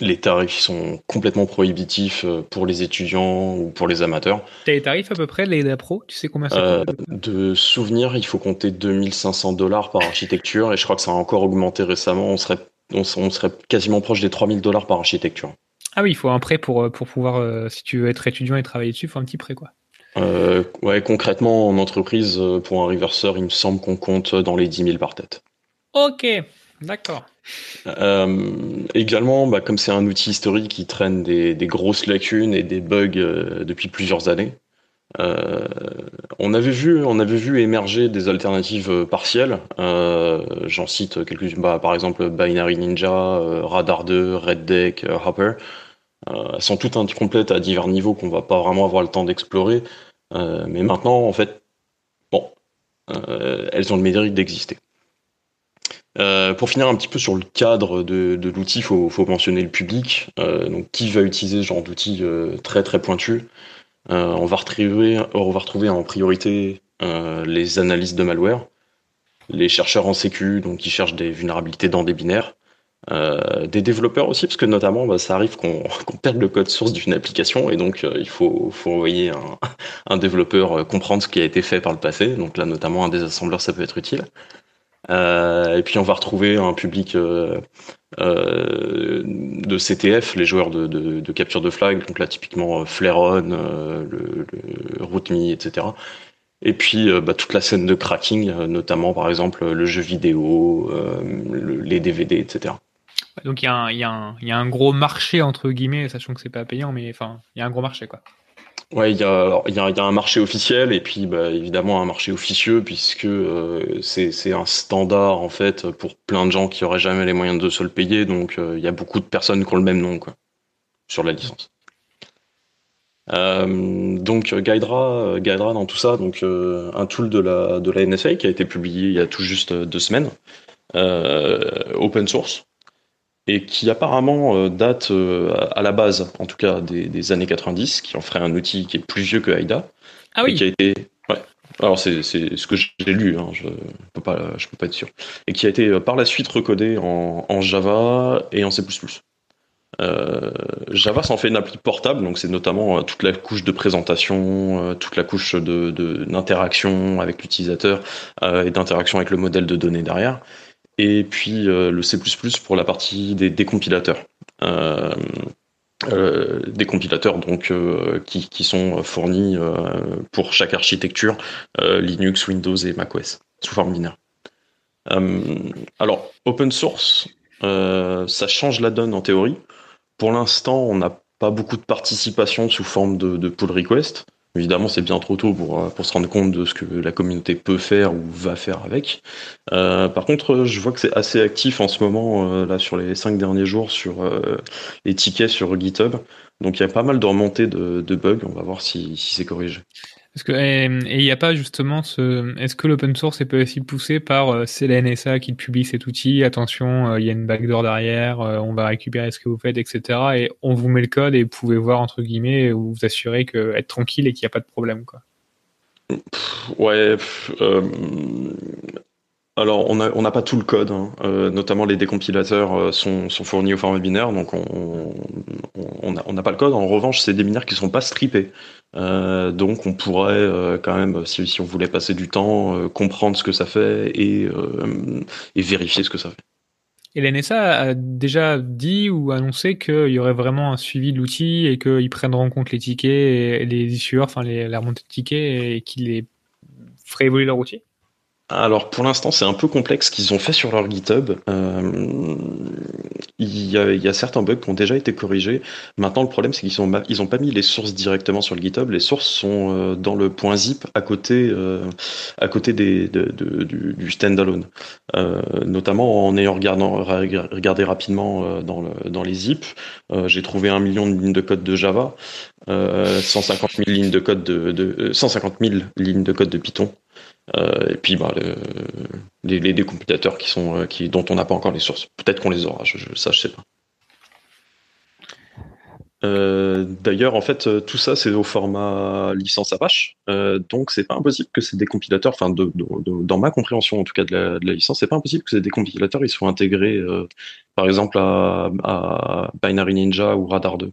les tarifs sont complètement prohibitifs euh, pour les étudiants ou pour les amateurs. T'as les tarifs à peu près, les Pro Tu sais combien ça euh, De souvenir, il faut compter 2500 dollars par architecture et je crois que ça a encore augmenté récemment. On serait, on, serait quasiment proche des 3000 dollars par architecture. Ah oui, il faut un prêt pour, pour pouvoir, si tu veux être étudiant et travailler dessus, il faut un petit prêt quoi. Euh, ouais, concrètement, en entreprise, pour un reverseur, il me semble qu'on compte dans les 10 000 par tête. Ok, d'accord. Euh, également, bah, comme c'est un outil historique qui traîne des, grosses lacunes et des bugs euh, depuis plusieurs années, euh, on avait vu, émerger des alternatives partielles. J'en cite quelques, bah, par exemple Binary Ninja, Radar 2, Red Deck, Hopper. elles sont toutes incomplètes à divers niveaux qu'on va pas vraiment avoir le temps d'explorer. mais maintenant, en fait, elles ont le mérite d'exister. Euh, pour finir un petit peu sur le cadre de, l'outil, il faut, mentionner le public. Euh, qui va utiliser ce genre d'outil euh, très très pointu euh, on, va retrouver, on va retrouver en priorité euh, les analystes de malware, les chercheurs en sécu, donc qui cherchent des vulnérabilités dans des binaires, des développeurs aussi, parce que notamment, bah, ça arrive qu'on [laughs] qu perde le code source d'une application, et donc il faut, envoyer un, [laughs] développeur comprendre ce qui a été fait par le passé. Donc là, notamment, un désassembleur, ça peut être utile. Euh, et puis on va retrouver un public euh, euh, de CTF, les joueurs de, capture de flag, donc là typiquement Flairon, le, le RootMe, etc. Et puis bah, toute la scène de cracking, notamment par exemple le jeu vidéo, le, les DVD, etc. Donc il y, y, y, a un gros marché entre guillemets, sachant que c'est pas payant, mais enfin il y a un gros marché quoi. Ouais, il y a, y, y a un marché officiel et puis bah, évidemment un marché officieux puisque euh, c'est un standard en fait pour plein de gens qui auraient jamais les moyens de se le payer. Donc euh, il y a beaucoup de personnes qui ont le même nom quoi, sur la licence. Euh, donc Guidera, dans tout ça, donc un tool de la de la NSA qui a été publié il y a tout juste deux semaines, open source et qui apparemment euh, date euh, à la base, en tout cas des, des, années 90, qui en ferait un outil qui est plus vieux que AIDA. Ah oui. Et qui a été, ouais. Alors c'est ce que j'ai lu, hein, je peux pas, je peux pas être sûr. Et qui a été euh, par la suite recodé en, en Java et en C++. Euh, Java s'en fait une appli portable, donc c'est notamment toute la couche de présentation, toute la couche de d'interaction avec l'utilisateur euh, et d'interaction avec le modèle de données derrière et puis euh, le C++ pour la partie des décompilateurs. Euh, euh, des compilateurs donc qui, qui, sont fournis pour chaque architecture Linux, Windows et macOS sous forme binaire. alors open source, ça change la donne en théorie. Pour l'instant, on n'a pas beaucoup de participation sous forme de pull request. Évidemment, c'est bien trop tôt pour, euh, pour se rendre compte de ce que la communauté peut faire ou va faire avec. Euh, par contre, je vois que c'est assez actif en ce moment, euh, là, sur les cinq derniers jours, sur euh, les tickets sur GitHub. Donc, il y a pas mal de remontées de, de bugs. On va voir si, si c'est corrigé. Que et il n'y a pas justement ce. Est-ce que l'open source est aussi poussé par euh, c'est la NSA qui publie cet outil Attention, euh, il y a une backdoor derrière, euh, on va récupérer ce que vous faites, etc. Et on vous met le code et vous pouvez voir entre guillemets ou vous assurer que être tranquille et qu'il n'y a pas de problème, quoi. Ouais. Alors, on n'a on pas tout le code, hein. notamment les décompilateurs sont, sont, fournis au format binaire, donc on n'a on, pas le code. En revanche, c'est des binaires qui sont pas strippés. Euh, donc, on pourrait euh, quand même, si, on voulait passer du temps, euh, comprendre ce que ça fait et, vérifier ce que ça fait. Et l'NSA a déjà dit ou annoncé qu'il y aurait vraiment un suivi de l'outil et qu'ils prendront en compte les tickets et les issueurs, enfin les, la remontée de tickets et qu'ils les feraient évoluer leur outil? Alors pour l'instant c'est un peu complexe ce qu'ils ont fait sur leur GitHub. Euh, il, y a, certains bugs qui ont déjà été corrigés. Maintenant le problème c'est qu'ils n'ont ils ont pas mis les sources directement sur le GitHub. Les sources sont euh, dans le point zip à côté euh, à côté du, standalone. notamment en ayant regardé rapidement dans, dans les zips, j'ai trouvé un million de lignes de code de Java, 150 000 lignes de code de, de 150 000 lignes de code de Python. Euh, et puis bah, les, décompilateurs qui sont, euh, dont on n'a pas encore les sources. Peut-être qu'on les aura, je, je, ça sais pas. Euh, d'ailleurs, en fait, tout ça c'est au format licence Apache, euh, donc c'est pas impossible que ces décompilateurs, enfin, dans ma compréhension en tout cas de la, de la licence, c'est pas impossible que ces décompilateurs ils soient intégrés, par exemple à, Binary Ninja ou Radar 2.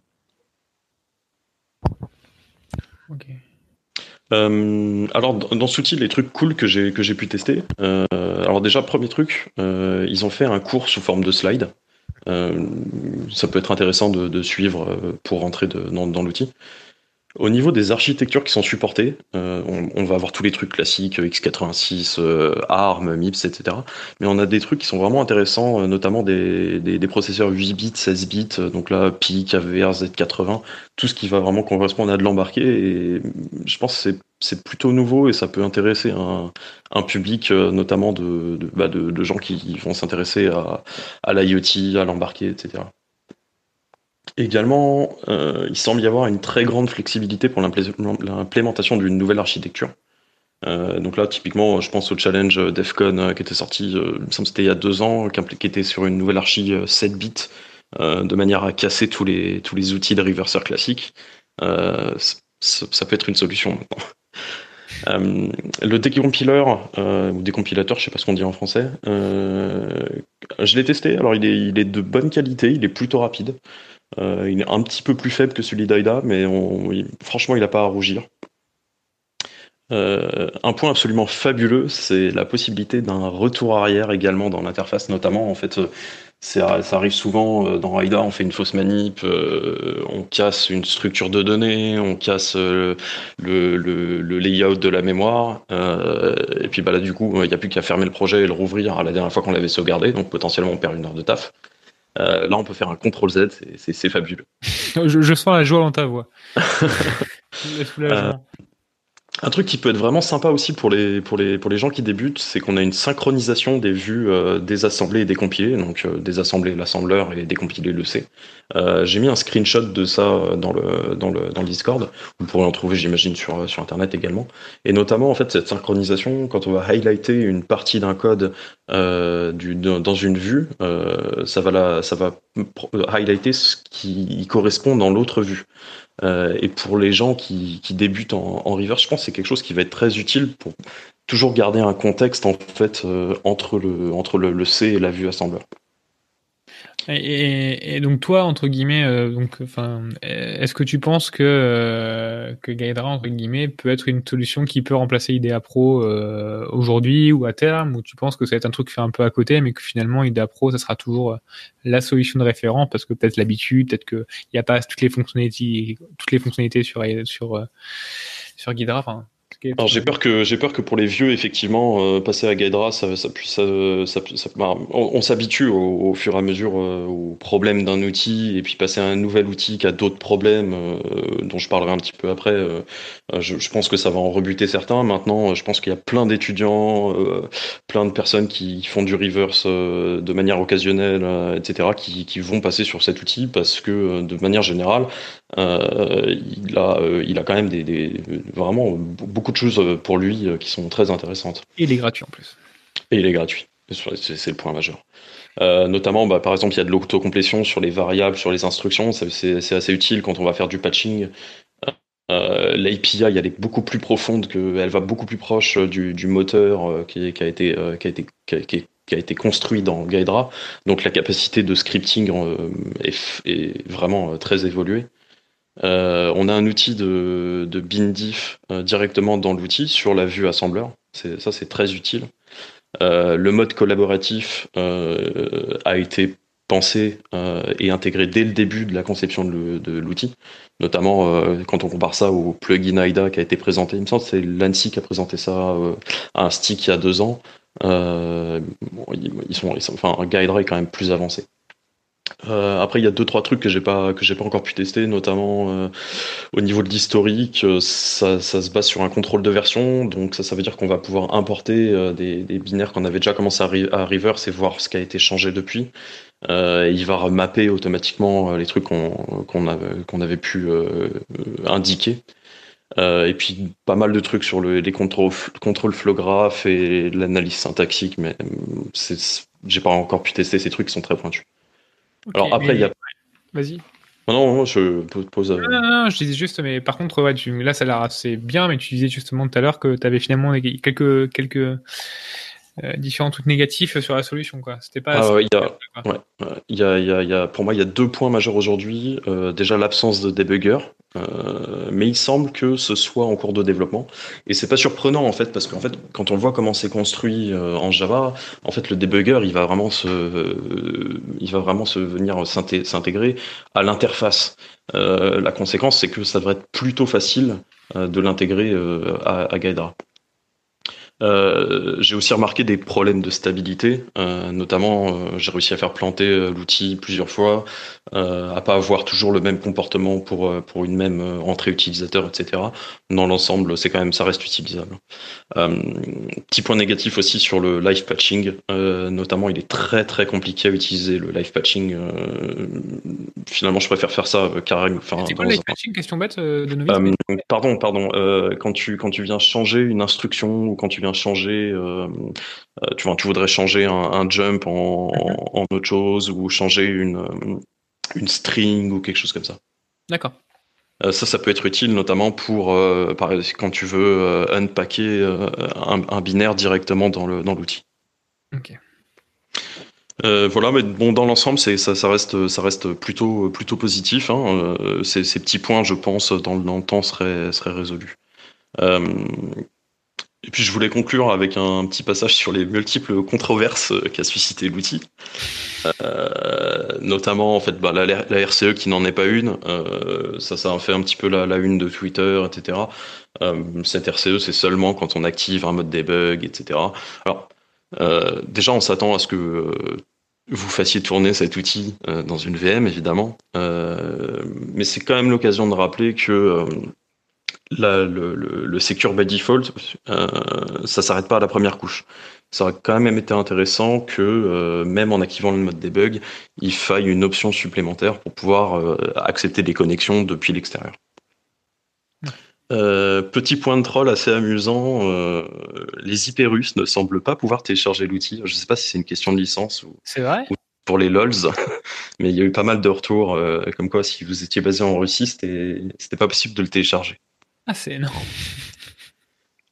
Ok. Euh, alors dans cet outil, les trucs cool que j'ai que j'ai pu tester. Euh, alors déjà premier truc, euh, ils ont fait un cours sous forme de slide. ça peut être intéressant de, suivre pour rentrer dans, dans l'outil. Au niveau des architectures qui sont supportées, euh, on, va avoir tous les trucs classiques, euh, x86, euh, ARM, MIPS, etc. Mais on a des trucs qui sont vraiment intéressants, notamment des, des, processeurs 8 bits, 16 bits, donc là, PIC, AVR, Z80, tout ce qui va vraiment correspondre à de l'embarqué. Et je pense que c'est plutôt nouveau et ça peut intéresser un, un public, notamment de, de, bah de, de gens qui vont s'intéresser à, à l'IoT, à l'embarqué, etc. Également, euh, il semble y avoir une très grande flexibilité pour l'implémentation d'une nouvelle architecture. Euh, donc là, typiquement, je pense au challenge DEFCON euh, qui était sorti, il me semble c'était il y a deux ans, qui était sur une nouvelle archi 7 bits, de manière à casser tous les, outils de reverser classiques. ça peut être une solution maintenant. [laughs] le décompiler ou décompilateur, je sais pas ce qu'on dit en français, je l'ai testé. Alors il est de bonne qualité, il est plutôt rapide. Euh, il est un petit peu plus faible que celui d'Aida, mais franchement, il n'a pas à rougir. Euh, un point absolument fabuleux, c'est la possibilité d'un retour arrière également dans l'interface, notamment en fait, ça, arrive souvent dans AIDA, on fait une fausse manip, euh, on casse une structure de données, on casse le, layout de la mémoire, et puis bah là du coup, il n'y a plus qu'à fermer le projet et le rouvrir à la dernière fois qu'on l'avait sauvegardé, donc potentiellement on perd une heure de taf. Euh, là, on peut faire un CTRL Z, c'est fabuleux. [laughs] je, sens la joie dans ta voix. [laughs] Euh, un truc qui peut être vraiment sympa aussi pour les, pour les, pour les gens qui débutent, c'est qu'on a une synchronisation des vues euh, désassemblées et décompilées. Donc euh, désassembler l'assembleur et décompiler le C. J'ai mis un screenshot de ça dans le, dans le, dans le Discord. Vous pourrez en trouver, j'imagine, sur, sur Internet également. Et notamment, en fait, cette synchronisation, quand on va highlighter une partie d'un code euh, du, dans une vue, euh, ça va, la, ça va highlighter ce qui correspond dans l'autre vue. Euh, et pour les gens qui, qui débutent en, en reverse, je pense que c'est quelque chose qui va être très utile pour toujours garder un contexte en fait euh, entre le entre le, C et la vue assembleur. Et, donc toi, entre guillemets, euh, donc, enfin, est-ce que tu penses que euh, que entre guillemets peut être une solution qui peut remplacer IDEA Pro euh, aujourd'hui ou à terme, ou tu penses que ça va être un truc fait un peu à côté, mais que finalement IDEA Pro, ça sera toujours la solution de référence parce que peut-être l'habitude, peut-être que il n'y a pas toutes les fonctionnalités, toutes les fonctionnalités sur sur sur. Enfin, alors j'ai peur que j'ai peur que pour les vieux effectivement euh, passer à Gaidra ça ça puisse ça, ça, bah, on, s'habitue au, fur et à mesure euh, aux problèmes d'un outil et puis passer à un nouvel outil qui a d'autres problèmes euh, dont je parlerai un petit peu après je, je, pense que ça va en rebuter certains. Maintenant je pense qu'il y a plein d'étudiants plein de personnes qui font du reverse de manière occasionnelle etc qui, qui vont passer sur cet outil parce que de manière générale il a il a quand même des, des vraiment beaucoup de choses euh, pour lui euh, qui sont très intéressantes. Et il est gratuit en plus. Et il est gratuit. C'est le point majeur. Euh, notamment, bah, par exemple, il y a de l'autocomplétion sur les variables, sur les instructions. C'est assez utile quand on va faire du patching. Euh, L'API, elle est beaucoup plus profonde, que, elle va beaucoup plus proche du, du moteur qui, qui, a été, qui, a été, qui, qui, a été construit dans Gaidra. Donc la capacité de scripting est, est, vraiment très évoluée. Euh, on a un outil de, de BinDiff euh, directement dans l'outil sur la vue assembleur. Ça, c'est très utile. Euh, le mode collaboratif a été pensé et intégré dès le début de la conception de l'outil. Notamment quand on compare ça au plugin AIDA qui a été présenté. Il me semble que c'est l'ANSI qui a présenté ça à un stick il y a deux ans. ils, sont, enfin, Guidera est quand même plus avancé. Euh, après, il y a deux trois trucs que j'ai pas que j'ai pas encore pu tester, notamment euh, au niveau de l'historique. Euh, ça, se base sur un contrôle de version, donc ça, ça veut dire qu'on va pouvoir importer des, binaires qu'on avait déjà commencé à, reverse et voir ce qui a été changé depuis. il va remapper automatiquement les trucs qu'on avait, avait pu indiquer. et puis pas mal de trucs sur le, les contrôles, flow graph et l'analyse syntaxique, mais j'ai pas encore pu tester ces trucs qui sont très pointus. Alors après, il y a. Vas-y. Non, non, je pose. Non, non, non, je disais juste, mais par contre, ouais, tu, là, ça a l'air assez bien, mais tu disais justement tout à l'heure que tu avais finalement quelques, quelques euh, différents trucs négatifs sur la solution. Quoi. C'était pas. Ah, il y a, ouais, il y a, il y a, pour moi, il y a deux points majeurs aujourd'hui. Euh, déjà, l'absence de debugger. Euh, mais il semble que ce soit en cours de développement et c'est pas surprenant en fait parce qu'en fait quand on voit comment c'est construit euh, en Java en fait le debugger il va vraiment se euh, il va vraiment se venir s'intégrer à l'interface la conséquence c'est que ça devrait être plutôt facile de l'intégrer à, à Gaidra euh, j'ai aussi remarqué des problèmes de stabilité, euh, notamment euh, j'ai réussi à faire planter l'outil plusieurs fois, à pas avoir toujours le même comportement pour pour une même entrée utilisateur, etc. Dans l'ensemble, c'est quand même ça reste utilisable. petit point négatif aussi sur le live patching, notamment il est très très compliqué à utiliser le live patching. finalement, je préfère faire ça carrément. c'est quoi le live patching Question bête de Pardon, pardon. quand tu quand tu viens changer une instruction ou quand tu viens changer, euh, euh, tu, vois, tu voudrais changer un, jump mhm. en, autre chose ou changer une, euh, une string ou quelque chose comme ça. D'accord. ça, ça peut être utile notamment pour par, quand tu veux unpacker un, binaire directement dans l'outil. Dans ok. voilà, mais bon, dans l'ensemble, ça, ça, reste, ça reste plutôt, plutôt positif. Hein. Ces, ces, petits points, je pense, dans, dans le temps, seraient, seraient résolus. Et puis je voulais conclure avec un petit passage sur les multiples controverses qu'a suscité l'outil. Euh, notamment en fait bah, la, RCE qui n'en est pas une, euh, ça ça a fait un petit peu la, une de Twitter, etc. Euh, cette RCE c'est seulement quand on active un mode debug, etc. Alors euh, déjà on s'attend à ce que euh, vous fassiez tourner cet outil euh, dans une VM évidemment, mais c'est quand même l'occasion de rappeler que le, le, secure by default, euh, ça s'arrête pas à la première couche. Ça aurait quand même été intéressant que, euh, même en activant le mode debug, il faille une option supplémentaire pour pouvoir euh, accepter des connexions depuis l'extérieur. petit point de troll assez amusant, les IP russes ne semblent pas pouvoir télécharger l'outil. Je ne sais pas si c'est une question de licence ou, ou pour les LOLs, [laughs] mais il y a eu pas mal de retours comme quoi si vous étiez basé en Russie, c'était pas possible de le télécharger. Ah, c'est énorme.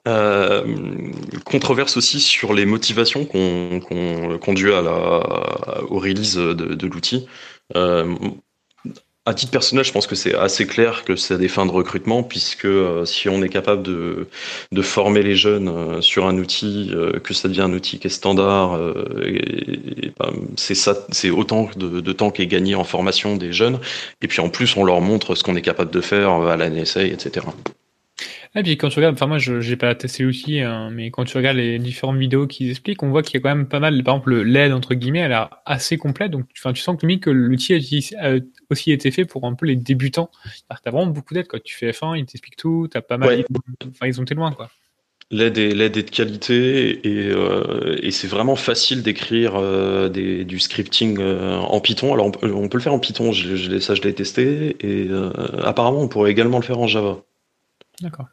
Euh, controverse aussi sur les motivations qu'on conduit à la, au release de, l'outil. Euh, à titre personnel, je pense que c'est assez clair que c'est des fins de recrutement, puisque euh, si on est capable de, former les jeunes euh, sur un outil, euh, que ça devient un outil qui est standard, ben, c'est ça, c'est autant de, temps qui est gagné en formation des jeunes. Et puis en plus, on leur montre ce qu'on est capable de faire à la NSA, etc. Et puis quand tu regardes, enfin moi je n'ai pas testé l'outil, hein, mais quand tu regardes les différentes vidéos qu'ils expliquent, on voit qu'il y a quand même pas mal, par exemple l'aide entre guillemets, elle a assez complète, donc tu sens que, que l'outil a aussi été fait pour un peu les débutants. Tu as vraiment beaucoup d'aide, quand tu fais F1, ils t'expliquent tout, tu as pas mal, enfin ils ont été loin quoi. L'aide est, l'aide est de qualité et, euh, et c'est vraiment facile d'écrire euh, des, du scripting euh, en Python. Alors on peut, on peut, le faire en Python, je, je ça je l'ai testé et apparemment on pourrait également le faire en Java. D'accord.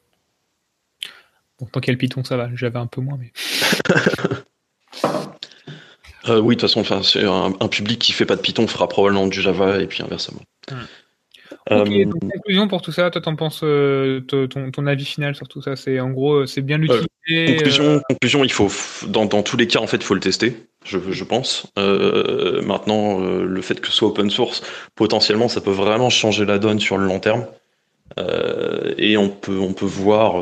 Bon, tant qu'il y a le Python, ça va. J'avais un peu moins, mais. [laughs] euh, oui, de toute façon, enfin, c'est un, un, public qui fait pas de Python fera probablement du Java et puis inversement. Hum. Ok, euh, donc conclusion pour tout ça, toi t'en penses euh, ton, ton, avis final sur tout ça, c'est en gros c'est bien l'utiliser. Euh, conclusion, conclusion, il faut dans, dans, tous les cas en fait il faut le tester, je, je pense. maintenant le fait que ce soit open source, potentiellement ça peut vraiment changer la donne sur le long terme. Et on peut, on peut voir,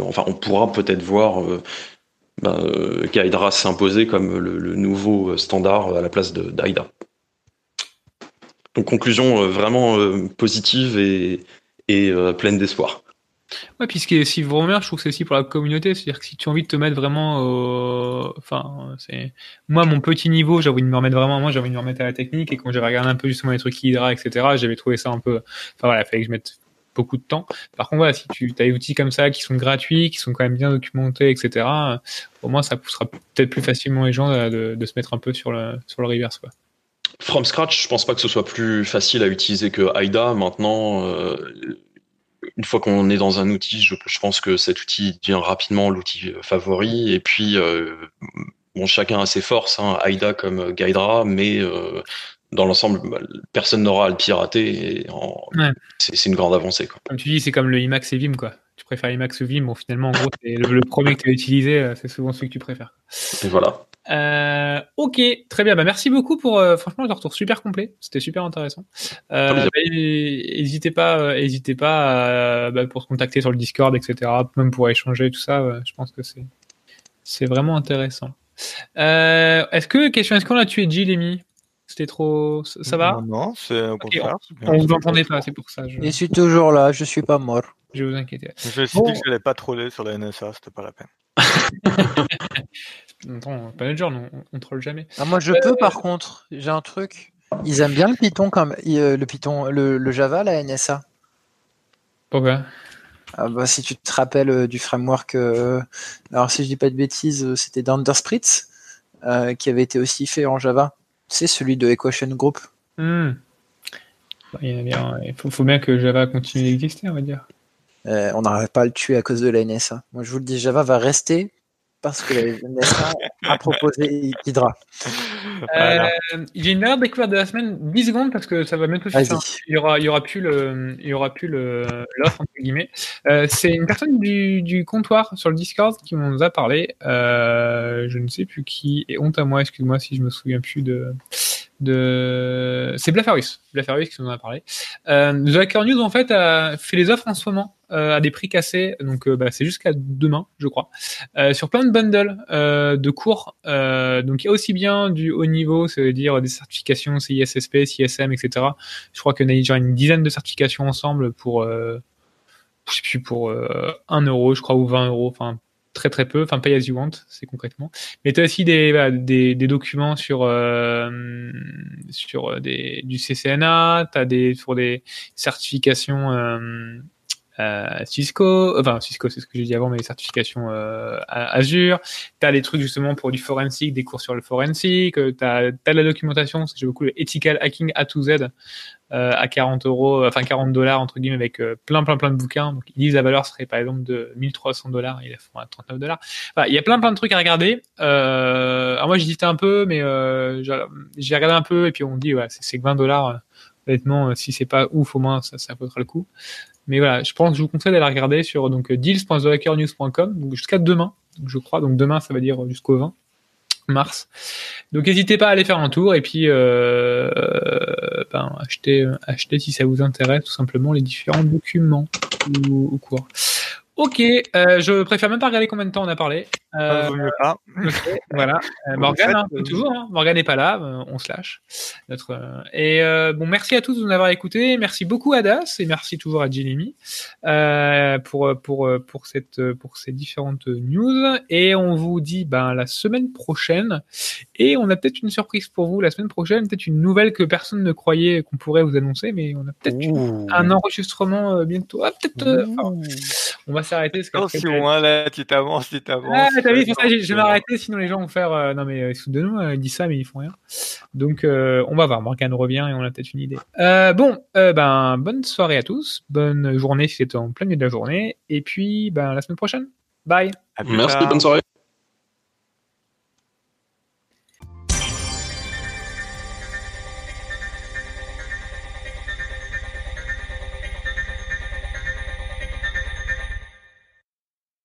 enfin, on pourra peut-être voir euh, ben, Gaïdra s'imposer comme le, nouveau standard à la place d'Aida. Donc conclusion vraiment positive et, et pleine d'espoir. Ouais, puis ce qui est vraiment je trouve que c'est aussi pour la communauté. C'est-à-dire que si tu as envie de te mettre vraiment au... Enfin, c'est... Moi, mon petit niveau, j'ai envie de me remettre vraiment... Moi, j'ai envie de me remettre à la technique. Et quand j'avais regardé un peu justement les trucs Hydra, etc., j'avais trouvé ça un peu... Enfin voilà, il fallait que je mette beaucoup de temps. Par contre, voilà, si tu as des outils comme ça qui sont gratuits, qui sont quand même bien documentés, etc., au moins, ça poussera peut-être plus facilement les gens de, se mettre un peu sur le, sur le reverse, quoi. From scratch, je pense pas que ce soit plus facile à utiliser que AIDA. Maintenant, euh, une fois qu'on est dans un outil, je, pense que cet outil devient rapidement l'outil favori. Et puis, euh, bon, chacun a ses forces, hein, AIDA comme Gaidra, mais euh, dans l'ensemble, personne n'aura à le pirater. C'est, une grande avancée. Quoi. Comme tu dis, c'est comme le IMAX et Vim, quoi. Tu préfères IMAX ou Vim, bon, finalement, en gros, c'est le, premier que tu as utilisé, euh, c'est souvent celui que tu préfères. Et voilà. Euh, ok, très bien. Bah, merci beaucoup pour euh, franchement le retour super complet. C'était super intéressant. Euh, bah, n'hésitez pas, n'hésitez pas bah, pour se contacter sur le Discord, etc. Même pour échanger tout ça. je pense que c'est c'est vraiment intéressant. est-ce que question est-ce qu'on a tué Jill C'était trop. Ça, va? Non, c'est au contraire. on, vous entendait pas, c'est pour ça. Je... suis toujours là. Je suis pas mort. Je vous inquiéter. Je me suis dit que je n'allais pas troller sur la NSA, c'était pas la peine. [laughs] Attends, pas notre genre, on, on troll jamais. Ah, moi, je peux, euh, par contre. J'ai un truc. Ils aiment bien le Python, comme euh, le Python, le, Java, la NSA. Pourquoi? Ah bah, si tu te rappelles euh, du framework, alors si je dis pas de bêtises, c'était d'Underspritz, qui avait été aussi fait en Java. C'est celui de Equation Group. Hmm. Il, faut, bien que Java continue d'exister, on va dire. on n'arrive pas à le tuer à cause de la NSA. Moi, je vous le dis, Java va rester parce que NSA a proposé Hydra. Euh, J'ai une dernière découverte de la semaine, 10 secondes parce que ça va bientôt finir. Il y aura, il y aura plus le, il y aura plus l'offre entre guillemets. Euh, c'est une personne du, du, comptoir sur le Discord qui nous a parlé. Euh, je ne sais plus qui. Et honte à moi, excuse-moi si je me souviens plus de de c'est Blafarus, Blafarus qui nous en a parlé. Euh, The Hacker News en fait a fait les offres en ce moment euh, à des prix cassés, donc euh, bah, c'est jusqu'à demain, je crois, euh, sur plein de bundles euh, de cours. donc il y a aussi bien du haut niveau, c'est-à-dire des certifications CISSP, CISM, etc. Je crois que y a une dizaine de certifications ensemble pour je sais plus pour 1 euro, je crois, ou 20 euros, enfin très très peu, enfin pay as you want, c'est concrètement. Mais tu as aussi des, des, documents sur euh, sur des, du CCNA, tu as des sur des certifications euh, euh, Cisco, enfin Cisco c'est ce que j'ai dit avant, mais les certifications euh, Azure. Tu as des trucs justement pour du forensic, des cours sur le forensic. Tu as, as, la documentation, j'ai beaucoup le ethical hacking A to Z euh, à 40 euros, enfin 40 dollars entre guillemets avec euh, plein plein plein de bouquins. Donc ils disent la valeur serait par exemple de 1300 dollars, ils la font à 39 dollars. Enfin, il y a plein plein de trucs à regarder. Euh, alors moi j'hésitais un peu, mais euh, j'ai regardé un peu et puis on dit ouais c'est que 20 dollars. Honnêtement, si c'est pas ouf, au moins ça, ça vaudra le coup. Mais voilà, je pense je vous conseille d'aller regarder sur donc deals.thehackernews.com donc jusqu'à demain, je crois. Donc demain, ça va dire jusqu'au 20 mars. Donc n'hésitez pas à aller faire un tour et puis euh, ben, acheter, acheter si ça vous intéresse tout simplement les différents documents ou, ou cours. Ok, euh, je préfère même pas regarder combien de temps on a parlé. Euh, pas. voilà. [laughs] Euh, Morgane, hein, toujours. Hein. Morgane n'est pas là, euh, on se lâche. Notre, euh, et bon, merci à tous de nous avoir écoutés. Merci beaucoup à Das et merci toujours à Jinemy pour pour pour cette pour ces différentes news. Et on vous dit ben la semaine prochaine. Et on a peut-être une surprise pour vous la semaine prochaine, peut-être une nouvelle que personne ne croyait qu'on pourrait vous annoncer, mais on a peut-être un enregistrement bientôt. Ah, peut-être. on va s'arrêter. Attention, hein, là, tu t'avances, tu t'avances. Ah, t'as vu, ça, je vais m'arrêter, sinon les gens vont faire. Euh, non, mais euh, ils se de nous, euh, ils disent ça, mais ils font rien. Donc, on va voir. Morgane revient et on a peut-être une idée. bon, ben, bonne soirée à tous. Bonne journée si c'est en plein milieu de la journée. Et puis, ben, la semaine prochaine. Bye. Merci, bonne soirée.